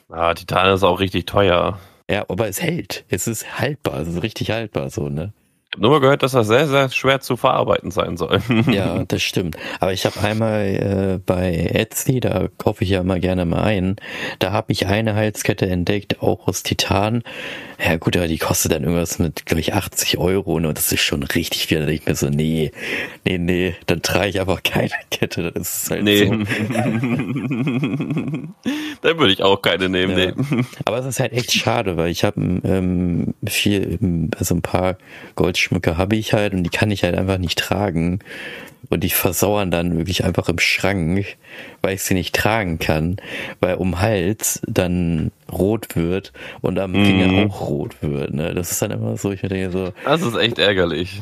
Ah, Titan ist auch richtig teuer. Ja, aber es hält. Es ist haltbar, es ist richtig haltbar so, ne? Nur mal gehört, dass das sehr, sehr schwer zu verarbeiten sein soll. ja, das stimmt. Aber ich habe einmal äh, bei Etsy, da kaufe ich ja mal gerne mal ein, da habe ich eine Halskette entdeckt, auch aus Titan. Ja gut, aber die kostet dann irgendwas mit, glaube ich, 80 Euro ne? und das ist schon richtig viel. Da denke ich mir so, nee, nee, nee, dann trage ich einfach keine Kette. Das ist halt nee. so. dann würde ich auch keine nehmen. Ja. Nee. Aber es ist halt echt schade, weil ich habe ähm, viel, also ein paar Goldschmücke habe ich halt und die kann ich halt einfach nicht tragen und die versauern dann wirklich einfach im Schrank, weil ich sie nicht tragen kann, weil um Hals dann rot wird und am Finger mhm. auch rot wird. Ne? Das ist dann immer so, ich mir denke so. Das ist echt ärgerlich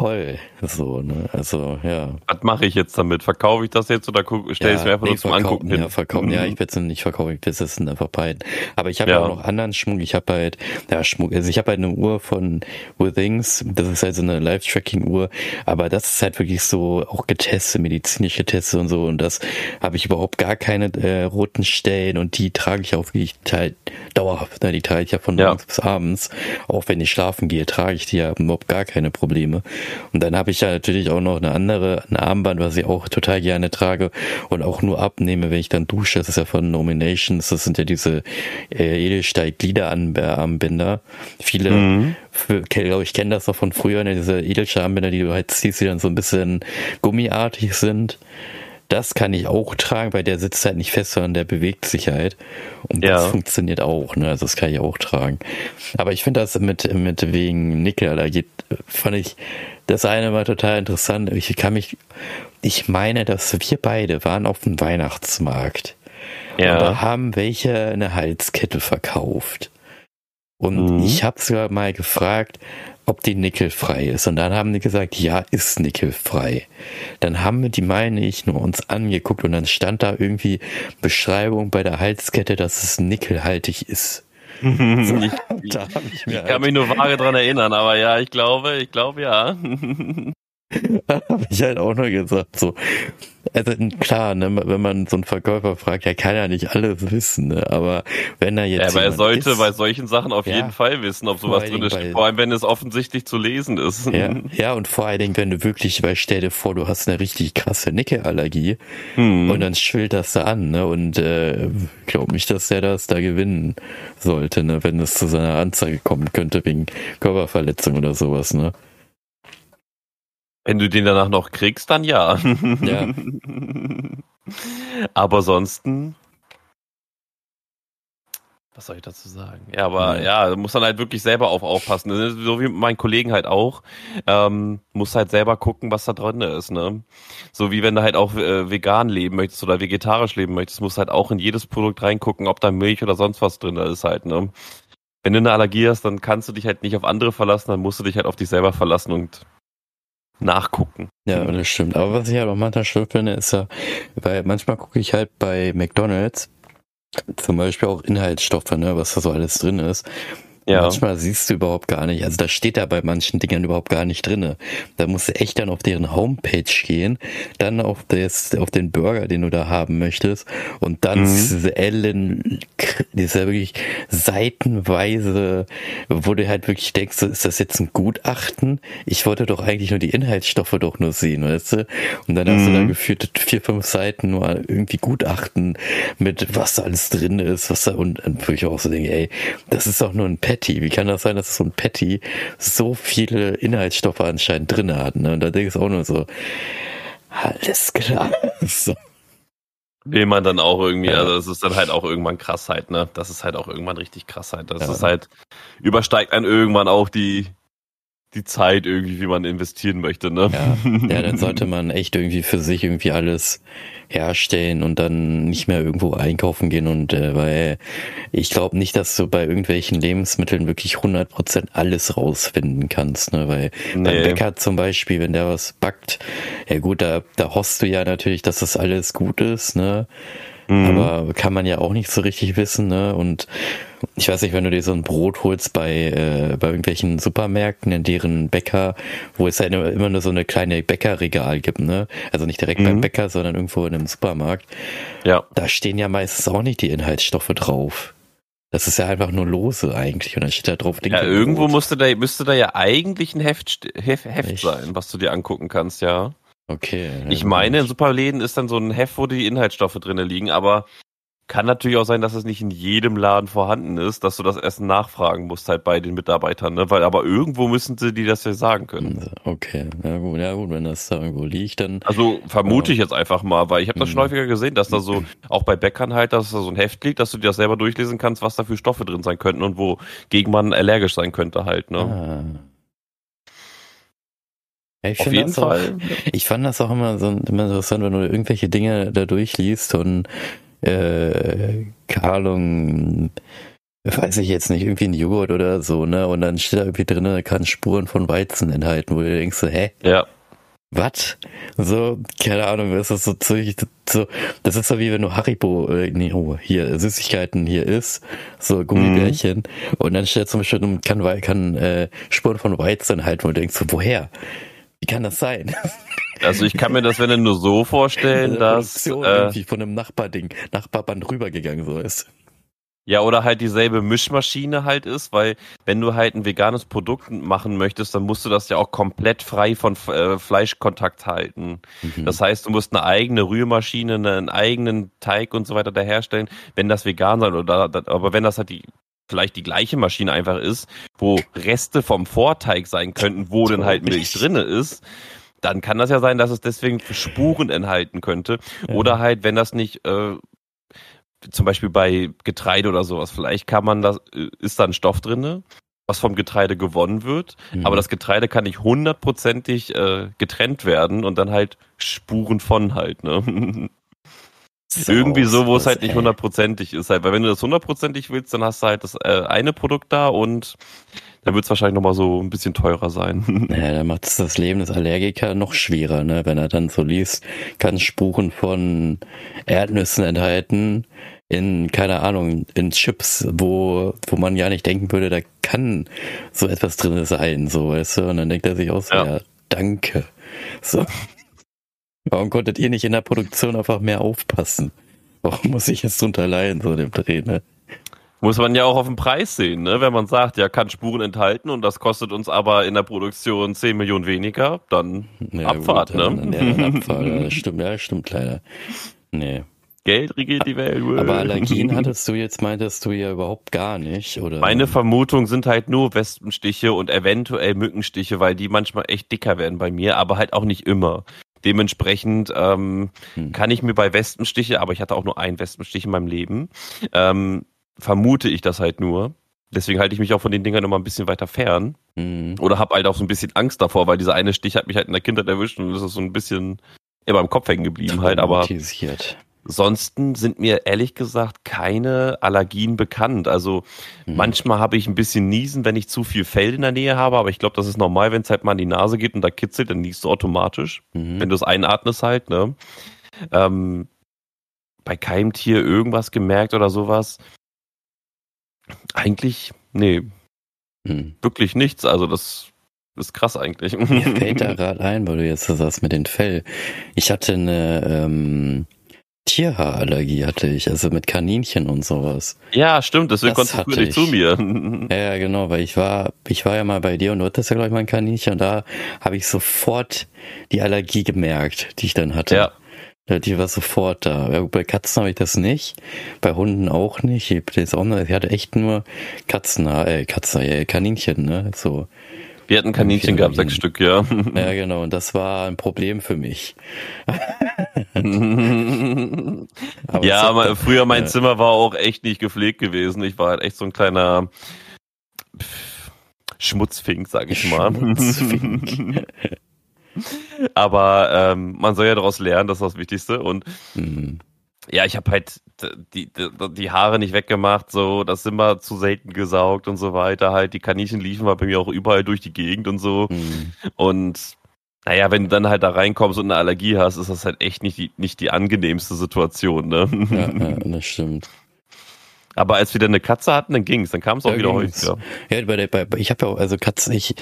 toll. So, ne? Also, ja. Was mache ich jetzt damit? Verkaufe ich das jetzt oder stelle ich ja, es mir einfach nee, nur zum Angucken hin? Ja, verkaufen. Ja, ich werde es nicht verkaufen, ich werde es einfach behalten. Aber ich habe ja. auch noch anderen Schmuck. Ich habe halt, ja, Schmuck, also ich habe halt eine Uhr von Withings. Das ist halt so eine Live-Tracking-Uhr. Aber das ist halt wirklich so auch getestet, medizinisch getestet und so. Und das habe ich überhaupt gar keine äh, roten Stellen und die trage ich auch wirklich halt dauerhaft. Ne? Die trage ich ja von morgens bis abends. Auch wenn ich schlafen gehe, trage ich die ja überhaupt gar keine Probleme. Und dann habe ich ja natürlich auch noch eine andere, ein Armband, was ich auch total gerne trage und auch nur abnehme, wenn ich dann dusche. Das ist ja von Nominations. Das sind ja diese äh, Edelstahl-Gliederarmbänder. Viele, mhm. glaube ich, kennen das noch von früher, ne? diese Edelstahlarmbänder, die du halt ziehst, die dann so ein bisschen gummiartig sind. Das kann ich auch tragen, weil der sitzt halt nicht fest, sondern der bewegt sich halt. Und ja. das funktioniert auch, ne? Also das kann ich auch tragen. Aber ich finde das mit, mit wegen Nickel, da geht, fand ich, das eine war total interessant. Ich kann mich, ich meine, dass wir beide waren auf dem Weihnachtsmarkt. Ja. Und da haben welche eine Halskette verkauft. Und mhm. ich habe sogar mal gefragt, ob die nickelfrei ist. Und dann haben die gesagt, ja, ist nickelfrei. Dann haben wir die, meine ich, nur uns angeguckt und dann stand da irgendwie Beschreibung bei der Halskette, dass es nickelhaltig ist. so, ich, ich, ich kann halt mich nur vage dran erinnern, aber ja, ich glaube, ich glaube ja. habe ich halt auch nur gesagt, so. Also klar, ne, wenn man so einen Verkäufer fragt, er kann ja nicht alles wissen, ne, aber wenn er jetzt. Ja, aber er sollte ist, bei solchen Sachen auf ja, jeden Fall wissen, ob sowas drin ist, vor allem wenn es offensichtlich zu lesen ist. Ja, ja, und vor allen Dingen, wenn du wirklich, weil stell dir vor, du hast eine richtig krasse Nickeallergie hm. und dann schwillt das da an, ne, und äh, glaub nicht, dass er das da gewinnen sollte, ne, wenn es zu seiner Anzeige kommen könnte wegen Körperverletzung oder sowas, ne. Wenn du den danach noch kriegst, dann ja. Ja. aber ansonsten. Was soll ich dazu sagen? Ja, aber ja, ja muss dann halt wirklich selber auf aufpassen. So wie mein Kollegen halt auch. Ähm, muss halt selber gucken, was da drin ist, ne? So wie wenn du halt auch äh, vegan leben möchtest oder vegetarisch leben möchtest, musst du halt auch in jedes Produkt reingucken, ob da Milch oder sonst was drin ist halt, ne? Wenn du eine Allergie hast, dann kannst du dich halt nicht auf andere verlassen, dann musst du dich halt auf dich selber verlassen und nachgucken. Ja, das stimmt. Aber was ich halt auch manchmal schön finde, ist ja, weil manchmal gucke ich halt bei McDonalds zum Beispiel auch Inhaltsstoffe, ne, was da so alles drin ist. Ja. Manchmal siehst du überhaupt gar nicht, also da steht da bei manchen Dingern überhaupt gar nicht drinne. Da musst du echt dann auf deren Homepage gehen, dann auf, das, auf den Burger, den du da haben möchtest und dann mhm. diese Ellen, diese wirklich seitenweise, wo du halt wirklich denkst, so, ist das jetzt ein Gutachten? Ich wollte doch eigentlich nur die Inhaltsstoffe doch nur sehen, weißt du? Und dann hast mhm. du da geführt vier, fünf Seiten nur irgendwie Gutachten mit was da alles drin ist, was da und dann würde ich auch so denken, ey, das ist doch nur ein Pad Patty. Wie kann das sein, dass so ein Patty so viele Inhaltsstoffe anscheinend drin hat? Ne? Und da denke ich auch nur so, alles klar. So. Will man dann auch irgendwie, also das ist dann halt auch irgendwann Krassheit, ne? Das ist halt auch irgendwann richtig Krassheit. Das ja. ist halt, übersteigt dann irgendwann auch die, die Zeit irgendwie, wie man investieren möchte, ne? Ja, ja dann sollte man echt irgendwie für sich irgendwie alles herstellen und dann nicht mehr irgendwo einkaufen gehen und äh, weil ich glaube nicht, dass du bei irgendwelchen Lebensmitteln wirklich 100% alles rausfinden kannst, ne, weil nee. beim Bäcker zum Beispiel, wenn der was backt, ja gut, da, da hoffst du ja natürlich, dass das alles gut ist, ne, Mhm. Aber kann man ja auch nicht so richtig wissen, ne? Und ich weiß nicht, wenn du dir so ein Brot holst bei, äh, bei irgendwelchen Supermärkten, in deren Bäcker, wo es ja immer nur so eine kleine Bäckerregal gibt, ne? Also nicht direkt mhm. beim Bäcker, sondern irgendwo in einem Supermarkt. Ja. Da stehen ja meistens auch nicht die Inhaltsstoffe drauf. Das ist ja einfach nur lose eigentlich und dann steht da drauf Dinge. Ja, irgendwo musste da, müsste da ja eigentlich ein Heft, Heft, Heft sein, was du dir angucken kannst, ja. Okay. Ich meine, in Superläden ist dann so ein Heft, wo die Inhaltsstoffe drinne liegen, aber kann natürlich auch sein, dass es nicht in jedem Laden vorhanden ist, dass du das erst nachfragen musst halt bei den Mitarbeitern, ne? Weil aber irgendwo müssen sie dir das ja sagen können. Okay, ja gut, ja gut, wenn das da irgendwo liegt, dann. Also vermute ja. ich jetzt einfach mal, weil ich habe das schon mhm. häufiger gesehen, dass da so auch bei Bäckern halt, dass da so ein Heft liegt, dass du dir das selber durchlesen kannst, was da für Stoffe drin sein könnten und wogegen man allergisch sein könnte halt, ne? Ah. Ja, ich Auf jeden Fall. Auch, ich fand das auch immer so immer interessant, wenn du irgendwelche Dinge da durchliest und äh, keine weiß ich jetzt nicht, irgendwie ein Joghurt oder so, ne? Und dann steht da irgendwie drin, kann Spuren von Weizen enthalten, wo du denkst so, hä? Ja. Was? So, keine Ahnung, das ist so, so, das ist so wie wenn du Haribo, äh, nee, oh, hier, Süßigkeiten hier isst, so Gummibärchen, mhm. und dann steht zum Beispiel, kann, kann äh, Spuren von Weizen enthalten, wo du denkst so, woher? Wie kann das sein? Also ich kann mir das, wenn nur so vorstellen, dass äh, irgendwie von einem Nachbarding, Nachbarband rübergegangen so ist. Ja, oder halt dieselbe Mischmaschine halt ist, weil wenn du halt ein veganes Produkt machen möchtest, dann musst du das ja auch komplett frei von äh, Fleischkontakt halten. Mhm. Das heißt, du musst eine eigene Rührmaschine, einen eigenen Teig und so weiter da herstellen, wenn das vegan sein oder aber wenn das halt die vielleicht die gleiche Maschine einfach ist, wo Reste vom Vorteig sein könnten, wo dann halt Milch drinne ist, dann kann das ja sein, dass es deswegen Spuren enthalten könnte. Ja. Oder halt, wenn das nicht, äh, zum Beispiel bei Getreide oder sowas, vielleicht kann man das, äh, ist da ein Stoff drinne, was vom Getreide gewonnen wird, mhm. aber das Getreide kann nicht hundertprozentig äh, getrennt werden und dann halt Spuren von halt, ne? So, Irgendwie so, wo es halt nicht hundertprozentig ist halt, weil wenn du das hundertprozentig willst, dann hast du halt das äh, eine Produkt da und dann wird es wahrscheinlich nochmal so ein bisschen teurer sein. Ja, dann macht es das Leben des Allergiker noch schwerer, ne? Wenn er dann so liest, kann Spuren von Erdnüssen enthalten in, keine Ahnung, in Chips, wo, wo man ja nicht denken würde, da kann so etwas drin sein, so, weißt du? Und dann denkt er sich auch so, ja, ja danke. So. Warum konntet ihr nicht in der Produktion einfach mehr aufpassen? Warum muss ich jetzt drunter leiden, so dem Dreh, ne? Muss man ja auch auf den Preis sehen, ne? Wenn man sagt, ja, kann Spuren enthalten und das kostet uns aber in der Produktion 10 Millionen weniger, dann ja, Abfahrt, gut, ne? Dann, ja, Abfahrt, ja, stimmt, ja, stimmt leider. Nee. Geld regiert die Welt. Aber Allergien hattest du jetzt, meintest du ja überhaupt gar nicht, oder? Meine Vermutung sind halt nur Wespenstiche und eventuell Mückenstiche, weil die manchmal echt dicker werden bei mir, aber halt auch nicht immer. Dementsprechend ähm, hm. kann ich mir bei Wespenstiche, aber ich hatte auch nur einen Wespenstich in meinem Leben, ähm, vermute ich das halt nur. Deswegen halte ich mich auch von den Dingern immer ein bisschen weiter fern. Mhm. Oder habe halt auch so ein bisschen Angst davor, weil dieser eine Stich hat mich halt in der Kindheit erwischt und das ist so ein bisschen immer im Kopf hängen geblieben halt. Aber Ansonsten sind mir ehrlich gesagt keine Allergien bekannt. Also mhm. manchmal habe ich ein bisschen Niesen, wenn ich zu viel Fell in der Nähe habe, aber ich glaube, das ist normal, wenn es halt mal in die Nase geht und da kitzelt, dann niest du automatisch, mhm. wenn du es einatmest halt. Ne? Ähm, bei keinem Tier irgendwas gemerkt oder sowas. Eigentlich, nee, mhm. wirklich nichts. Also das ist krass eigentlich. Mir fällt da gerade ein, weil du jetzt das sagst mit den Fell. Ich hatte eine ähm, Tierhaarallergie hatte ich, also mit Kaninchen und sowas. Ja, stimmt, deswegen das konntest du nicht zu mir. Ja, genau, weil ich war, ich war ja mal bei dir und du hattest ja, glaube ich, mal ein Kaninchen und da habe ich sofort die Allergie gemerkt, die ich dann hatte. Ja. Die war sofort da. Bei Katzen habe ich das nicht, bei Hunden auch nicht. Ich, jetzt auch noch, ich hatte echt nur Katzen, äh, Katzen, äh, Kaninchen, ne? So. Wir hatten Kaninchen gehabt, sechs Stück, ja. Ja, genau. Und das war ein Problem für mich. ja, so, früher mein. Zimmer war auch echt nicht gepflegt gewesen. Ich war halt echt so ein kleiner Schmutzfink, sag ich mal. Schmutzfink. Aber ähm, man soll ja daraus lernen, das ist das Wichtigste. Und mhm ja, ich habe halt die, die, die Haare nicht weggemacht, so, das immer zu selten gesaugt und so weiter. Halt, die Kaninchen liefen war bei mir auch überall durch die Gegend und so. Mhm. Und Naja, wenn du dann halt da reinkommst und eine Allergie hast, ist das halt echt nicht die, nicht die angenehmste Situation, ne? Ja, ja das stimmt. Aber als wir dann eine Katze hatten, dann ging's, dann kam es auch Ja, wieder ging's. häufiger. Ja, bei der, bei, ich habe ja auch, also Katzen, ich,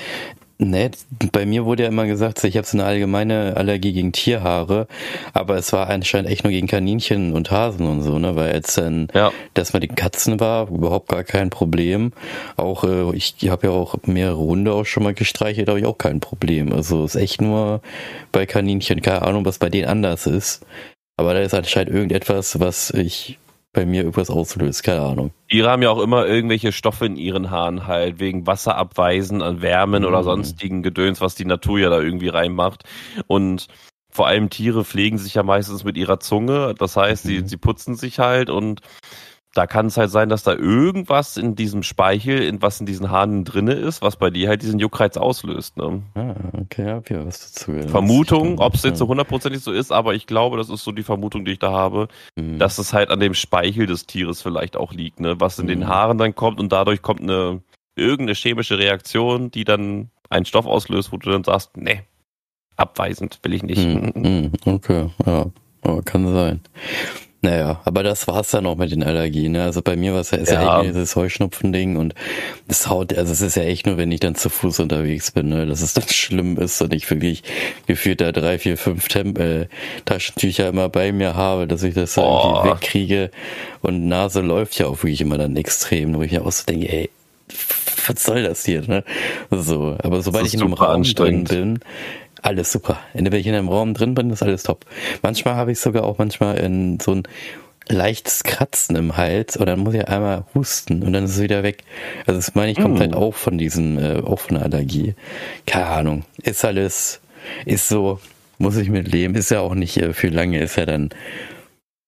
ne, bei mir wurde ja immer gesagt, ich habe so eine allgemeine Allergie gegen Tierhaare, aber es war anscheinend echt nur gegen Kaninchen und Hasen und so, ne, weil als dann Ja. das mit den Katzen war, überhaupt gar kein Problem. Auch, äh, ich habe ja auch mehrere Hunde auch schon mal gestreichelt, habe ich auch kein Problem. Also ist echt nur bei Kaninchen, keine Ahnung, was bei denen anders ist. Aber da ist anscheinend irgendetwas, was ich bei mir irgendwas auslöst, keine Ahnung. Tiere haben ja auch immer irgendwelche Stoffe in ihren Haaren halt, wegen Wasserabweisen an Wärmen oder Mhm. sonstigen Gedöns, was die Natur ja da irgendwie reinmacht. Und vor allem Tiere pflegen sich ja meistens mit ihrer Zunge. Das heißt, sie, Mhm. sie putzen sich halt und da kann es halt sein, dass da irgendwas in diesem Speichel, in was in diesen Haaren drinne ist, was bei dir halt diesen Juckreiz auslöst. Ne? Ah, okay, hab ja was dazu gelernt. Vermutung, ob es jetzt so hundertprozentig so ist, aber ich glaube, das ist so die Vermutung, die ich da habe, Mhm. dass es halt an dem Speichel des Tieres vielleicht auch liegt, ne? was in den Mhm. Haaren dann kommt und dadurch kommt eine irgendeine chemische Reaktion, die dann einen Stoff auslöst, wo du dann sagst, nee, abweisend will ich nicht. Mhm, mhm, Okay, ja, aber kann sein. Naja, aber das war's dann auch mit den Allergien. Ne? Also bei mir war es ja, ist ja, Ja. echt dieses Heuschnupfending und das haut, also es ist ja echt nur, wenn ich dann zu Fuß unterwegs bin, ne? dass es dann schlimm ist und ich wirklich gefühlt da drei, vier, fünf Temp äh, Taschentücher immer bei mir habe, dass ich das Oh. irgendwie wegkriege und Nase läuft ja auch wirklich immer dann extrem, wo ich ja auch so denke, ey, was soll das hier, ne? So, aber sobald ich in einem Raum drin bin, alles super. Wenn ich in einem Raum drin bin, ist alles top. Manchmal habe ich sogar auch manchmal in so ein leichtes Kratzen im Hals und dann muss ich einmal husten und dann ist es wieder weg. Also das meine ich, kommt Mm. halt auch von diesen, äh, auch von der Allergie. Keine Ahnung. Ist alles, ist so, muss ich mit leben. Ist ja auch nicht äh, für lange, ist ja dann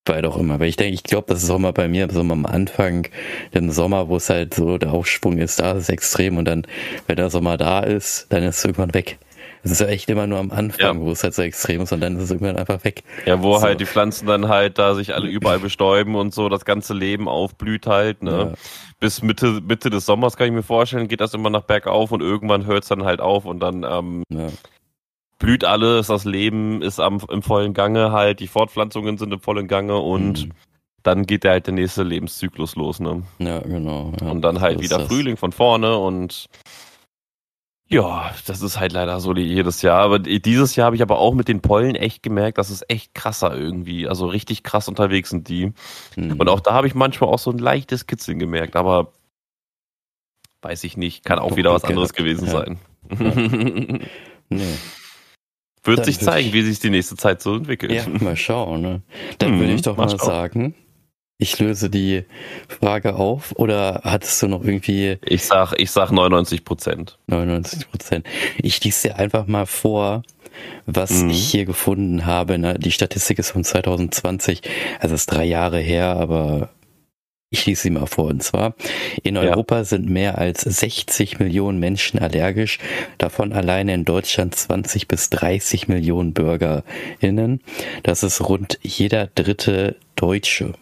bei doch immer. Weil ich denke, ich glaube, das ist auch mal bei mir so am Anfang, im Sommer, wo es halt so der Aufschwung ist, da ist es extrem und dann, wenn der Sommer da ist, dann ist es irgendwann weg. Es ist ja echt immer nur am Anfang, Ja. wo es halt so extrem ist und dann ist es irgendwann einfach weg. Ja, wo So. halt die Pflanzen dann halt da sich alle überall bestäuben und so das ganze Leben aufblüht halt, ne? Ja. Bis Mitte, Mitte des Sommers kann ich mir vorstellen, geht das immer nach bergauf und irgendwann hört es dann halt auf und dann ähm, Ja. blüht alles, das Leben ist am, im vollen Gange halt, die Fortpflanzungen sind im vollen Gange und Mhm. dann geht der halt der nächste Lebenszyklus los, ne? Ja, genau. Und dann halt wieder. Frühling von vorne und ja, das ist halt leider so jedes Jahr. Aber dieses Jahr habe ich aber auch mit den Pollen echt gemerkt, das ist echt krasser irgendwie. Also richtig krass unterwegs sind die. Mhm. Und auch da habe ich manchmal auch so ein leichtes Kitzeln gemerkt, aber weiß ich nicht, kann auch Doch, wieder was anderes gewesen Ja. sein. Nee. Wird Dann sich zeigen, ich- wie sich die nächste Zeit so entwickelt. Ja, mal schauen. Ne? Dann Mhm, würde ich doch mal mal sagen, ich löse die Frage auf oder hattest du noch irgendwie Ich sag, ich sag 99 Prozent. 99 Prozent? Ich lese dir einfach mal vor, was Mhm. ich hier gefunden habe. Ne? Die Statistik ist von 2020, also ist drei Jahre her, aber ich lese sie mal vor. Und zwar, in Ja. Europa sind mehr als 60 Millionen Menschen allergisch, davon alleine in Deutschland 20 bis 30 Millionen BürgerInnen. Das ist rund jeder dritte Deutsche.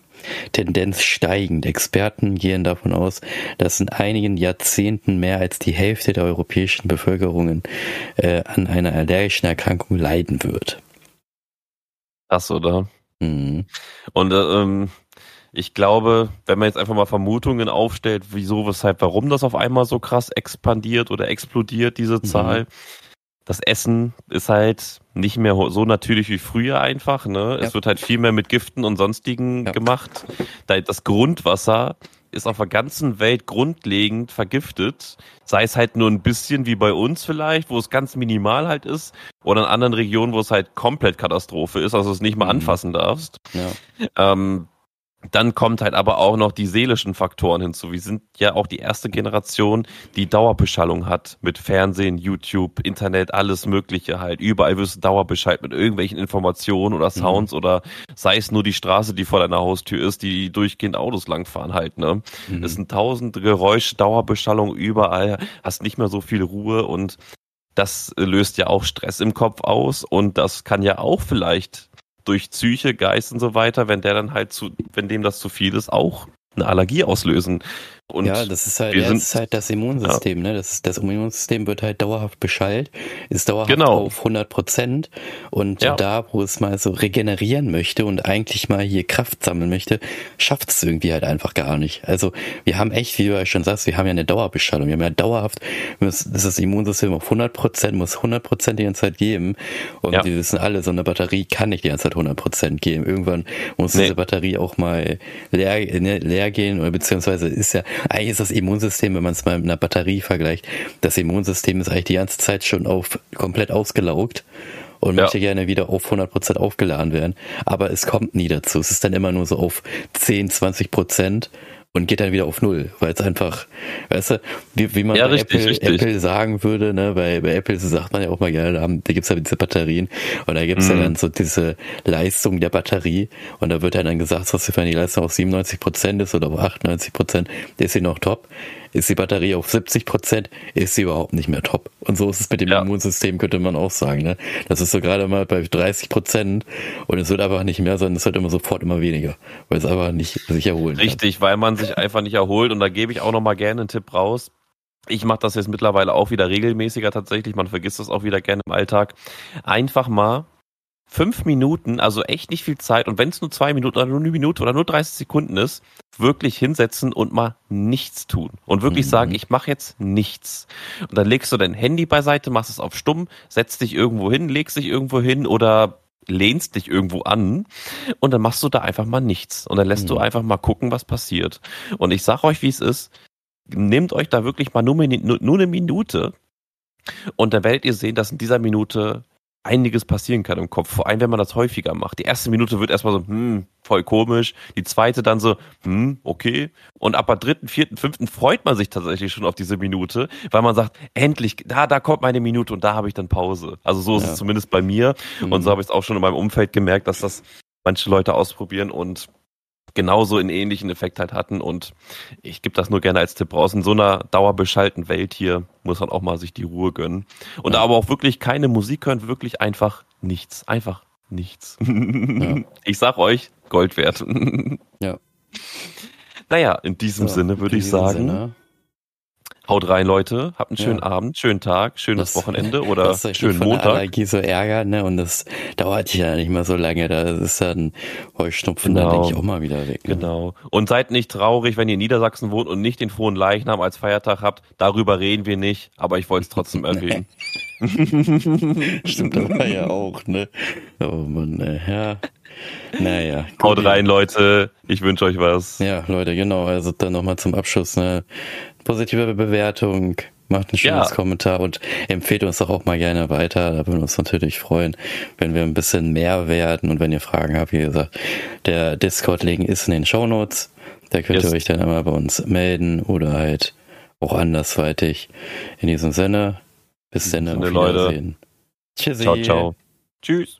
Tendenz steigend. Experten gehen davon aus, dass in einigen Jahrzehnten mehr als die Hälfte der europäischen Bevölkerung äh, an einer allergischen Erkrankung leiden wird. Krass, oder? Mhm. Und äh, ähm, ich glaube, wenn man jetzt einfach mal Vermutungen aufstellt, wieso, weshalb, warum das auf einmal so krass expandiert oder explodiert, diese Mhm. Das Essen ist halt nicht mehr so natürlich wie früher einfach. Ne? Es Ja. wird halt viel mehr mit Giften und sonstigen Ja. gemacht. Da- Das Grundwasser ist auf der ganzen Welt grundlegend vergiftet. Sei es halt nur ein bisschen wie bei uns vielleicht, wo es ganz minimal halt ist. Oder in anderen Regionen, wo es halt komplett Katastrophe ist, also es nicht mal Mhm. anfassen darfst. Ja. Ähm, dann kommt halt aber auch noch die seelischen Faktoren hinzu. Wir sind ja auch die erste Generation, die Dauerbeschallung hat mit Fernsehen, YouTube, Internet, alles Mögliche halt. Überall wirst du Dauerbescheid mit irgendwelchen Informationen oder Sounds oder sei es nur die Straße, die vor deiner Haustür ist, die durchgehend Autos langfahren halt, ne? Mhm. Es sind tausend Geräusche, Dauerbeschallung überall, hast nicht mehr so viel Ruhe und das löst ja auch Stress im Kopf aus und das kann ja auch vielleicht durch Psyche, Geist und so weiter, wenn der dann halt zu, wenn dem das zu viel ist, auch eine Allergie auslösen. Und ja, das ist halt, ja, das, ist halt das Immunsystem, ja. ne? Das, das Immunsystem wird halt dauerhaft beschallt, ist dauerhaft genau. auf 100 Prozent und ja. da, wo es mal so regenerieren möchte und eigentlich mal hier Kraft sammeln möchte, schafft es irgendwie halt einfach gar nicht. Also wir haben echt, wie du ja schon sagst, wir haben ja eine Dauerbeschallung, wir haben ja dauerhaft, das ist das Immunsystem auf 100 Prozent, muss 100 Prozent die ganze Zeit geben und ja. wir wissen alle, so eine Batterie kann nicht die ganze Zeit 100 Prozent geben. Irgendwann muss nee. diese Batterie auch mal leer, ne, leer gehen oder beziehungsweise ist ja eigentlich ist das Immunsystem, wenn man es mal mit einer Batterie vergleicht, das Immunsystem ist eigentlich die ganze Zeit schon auf komplett ausgelaugt und ja. möchte gerne wieder auf 100% aufgeladen werden. Aber es kommt nie dazu. Es ist dann immer nur so auf 10, 20 Prozent und geht dann wieder auf Null, weil es einfach, weißt du, wie, wie man ja, bei richtig, Apple, richtig. Apple sagen würde, ne, bei, bei Apple sagt man ja auch mal gerne, da, da gibt's ja diese Batterien und da gibt's mhm. ja dann so diese Leistung der Batterie und da wird ja dann gesagt, dass wenn die Leistung auf 97 Prozent ist oder auf 98 Prozent, ist sie noch top ist die Batterie auf 70 Prozent, ist sie überhaupt nicht mehr top. Und so ist es mit dem ja. Immunsystem, könnte man auch sagen. Ne? Das ist so gerade mal bei 30 Prozent und es wird einfach nicht mehr, sondern es wird immer sofort immer weniger, weil es einfach nicht sich erholen Richtig, kann. weil man sich einfach nicht erholt und da gebe ich auch nochmal gerne einen Tipp raus. Ich mache das jetzt mittlerweile auch wieder regelmäßiger tatsächlich. Man vergisst das auch wieder gerne im Alltag. Einfach mal fünf Minuten, also echt nicht viel Zeit, und wenn es nur zwei Minuten oder nur eine Minute oder nur 30 Sekunden ist, wirklich hinsetzen und mal nichts tun. Und wirklich mhm. sagen, ich mache jetzt nichts. Und dann legst du dein Handy beiseite, machst es auf stumm, setzt dich irgendwo hin, legst dich irgendwo hin oder lehnst dich irgendwo an und dann machst du da einfach mal nichts. Und dann lässt mhm. du einfach mal gucken, was passiert. Und ich sag euch, wie es ist. Nehmt euch da wirklich mal nur, nur eine Minute und dann werdet ihr sehen, dass in dieser Minute einiges passieren kann im Kopf. Vor allem, wenn man das häufiger macht. Die erste Minute wird erstmal so, hm, voll komisch. Die zweite dann so, hm, okay. Und ab der dritten, vierten, fünften freut man sich tatsächlich schon auf diese Minute, weil man sagt, endlich, da, da kommt meine Minute und da habe ich dann Pause. Also so ist ja. es zumindest bei mir. Mhm. Und so habe ich es auch schon in meinem Umfeld gemerkt, dass das manche Leute ausprobieren und genauso einen ähnlichen Effekt halt hatten. Und ich gebe das nur gerne als Tipp raus. In so einer dauerbeschalten Welt hier muss man auch mal sich die Ruhe gönnen. Und ja. aber auch wirklich keine Musik hören, wirklich einfach nichts. Einfach nichts. Ja. Ich sag euch, Gold wert. ja. Naja, in diesem so, Sinne würde ich sagen. Sinne. Haut rein, Leute. Habt einen schönen ja. Abend, schönen Tag, schönes das, Wochenende oder das schönen von Montag. Der Allergie so ärgert, ne? Und das dauert ja nicht mal so lange. Da ist dann Heuschnupfen genau. dann denke ich auch mal wieder weg. Ne? Genau. Und seid nicht traurig, wenn ihr in Niedersachsen wohnt und nicht den frohen Leichnam als Feiertag habt. Darüber reden wir nicht, aber ich wollte es trotzdem erwähnen. Stimmt aber ja auch, ne? Oh Mann, äh, ja. Naja. Haut rein, Leute. Ich wünsche euch was. Ja, Leute, genau. Also dann nochmal zum Abschluss, ne? Positive Bewertung, macht ein schönes ja. Kommentar und empfehlt uns doch auch mal gerne weiter. Da würden wir uns natürlich freuen, wenn wir ein bisschen mehr werden und wenn ihr Fragen habt, wie gesagt, der Discord-Link ist in den Show Notes. Da könnt yes. ihr euch dann immer bei uns melden oder halt auch andersweitig. In diesem Sinne, bis dann. Leute. Tschüssi. Ciao, ciao. Tschüss.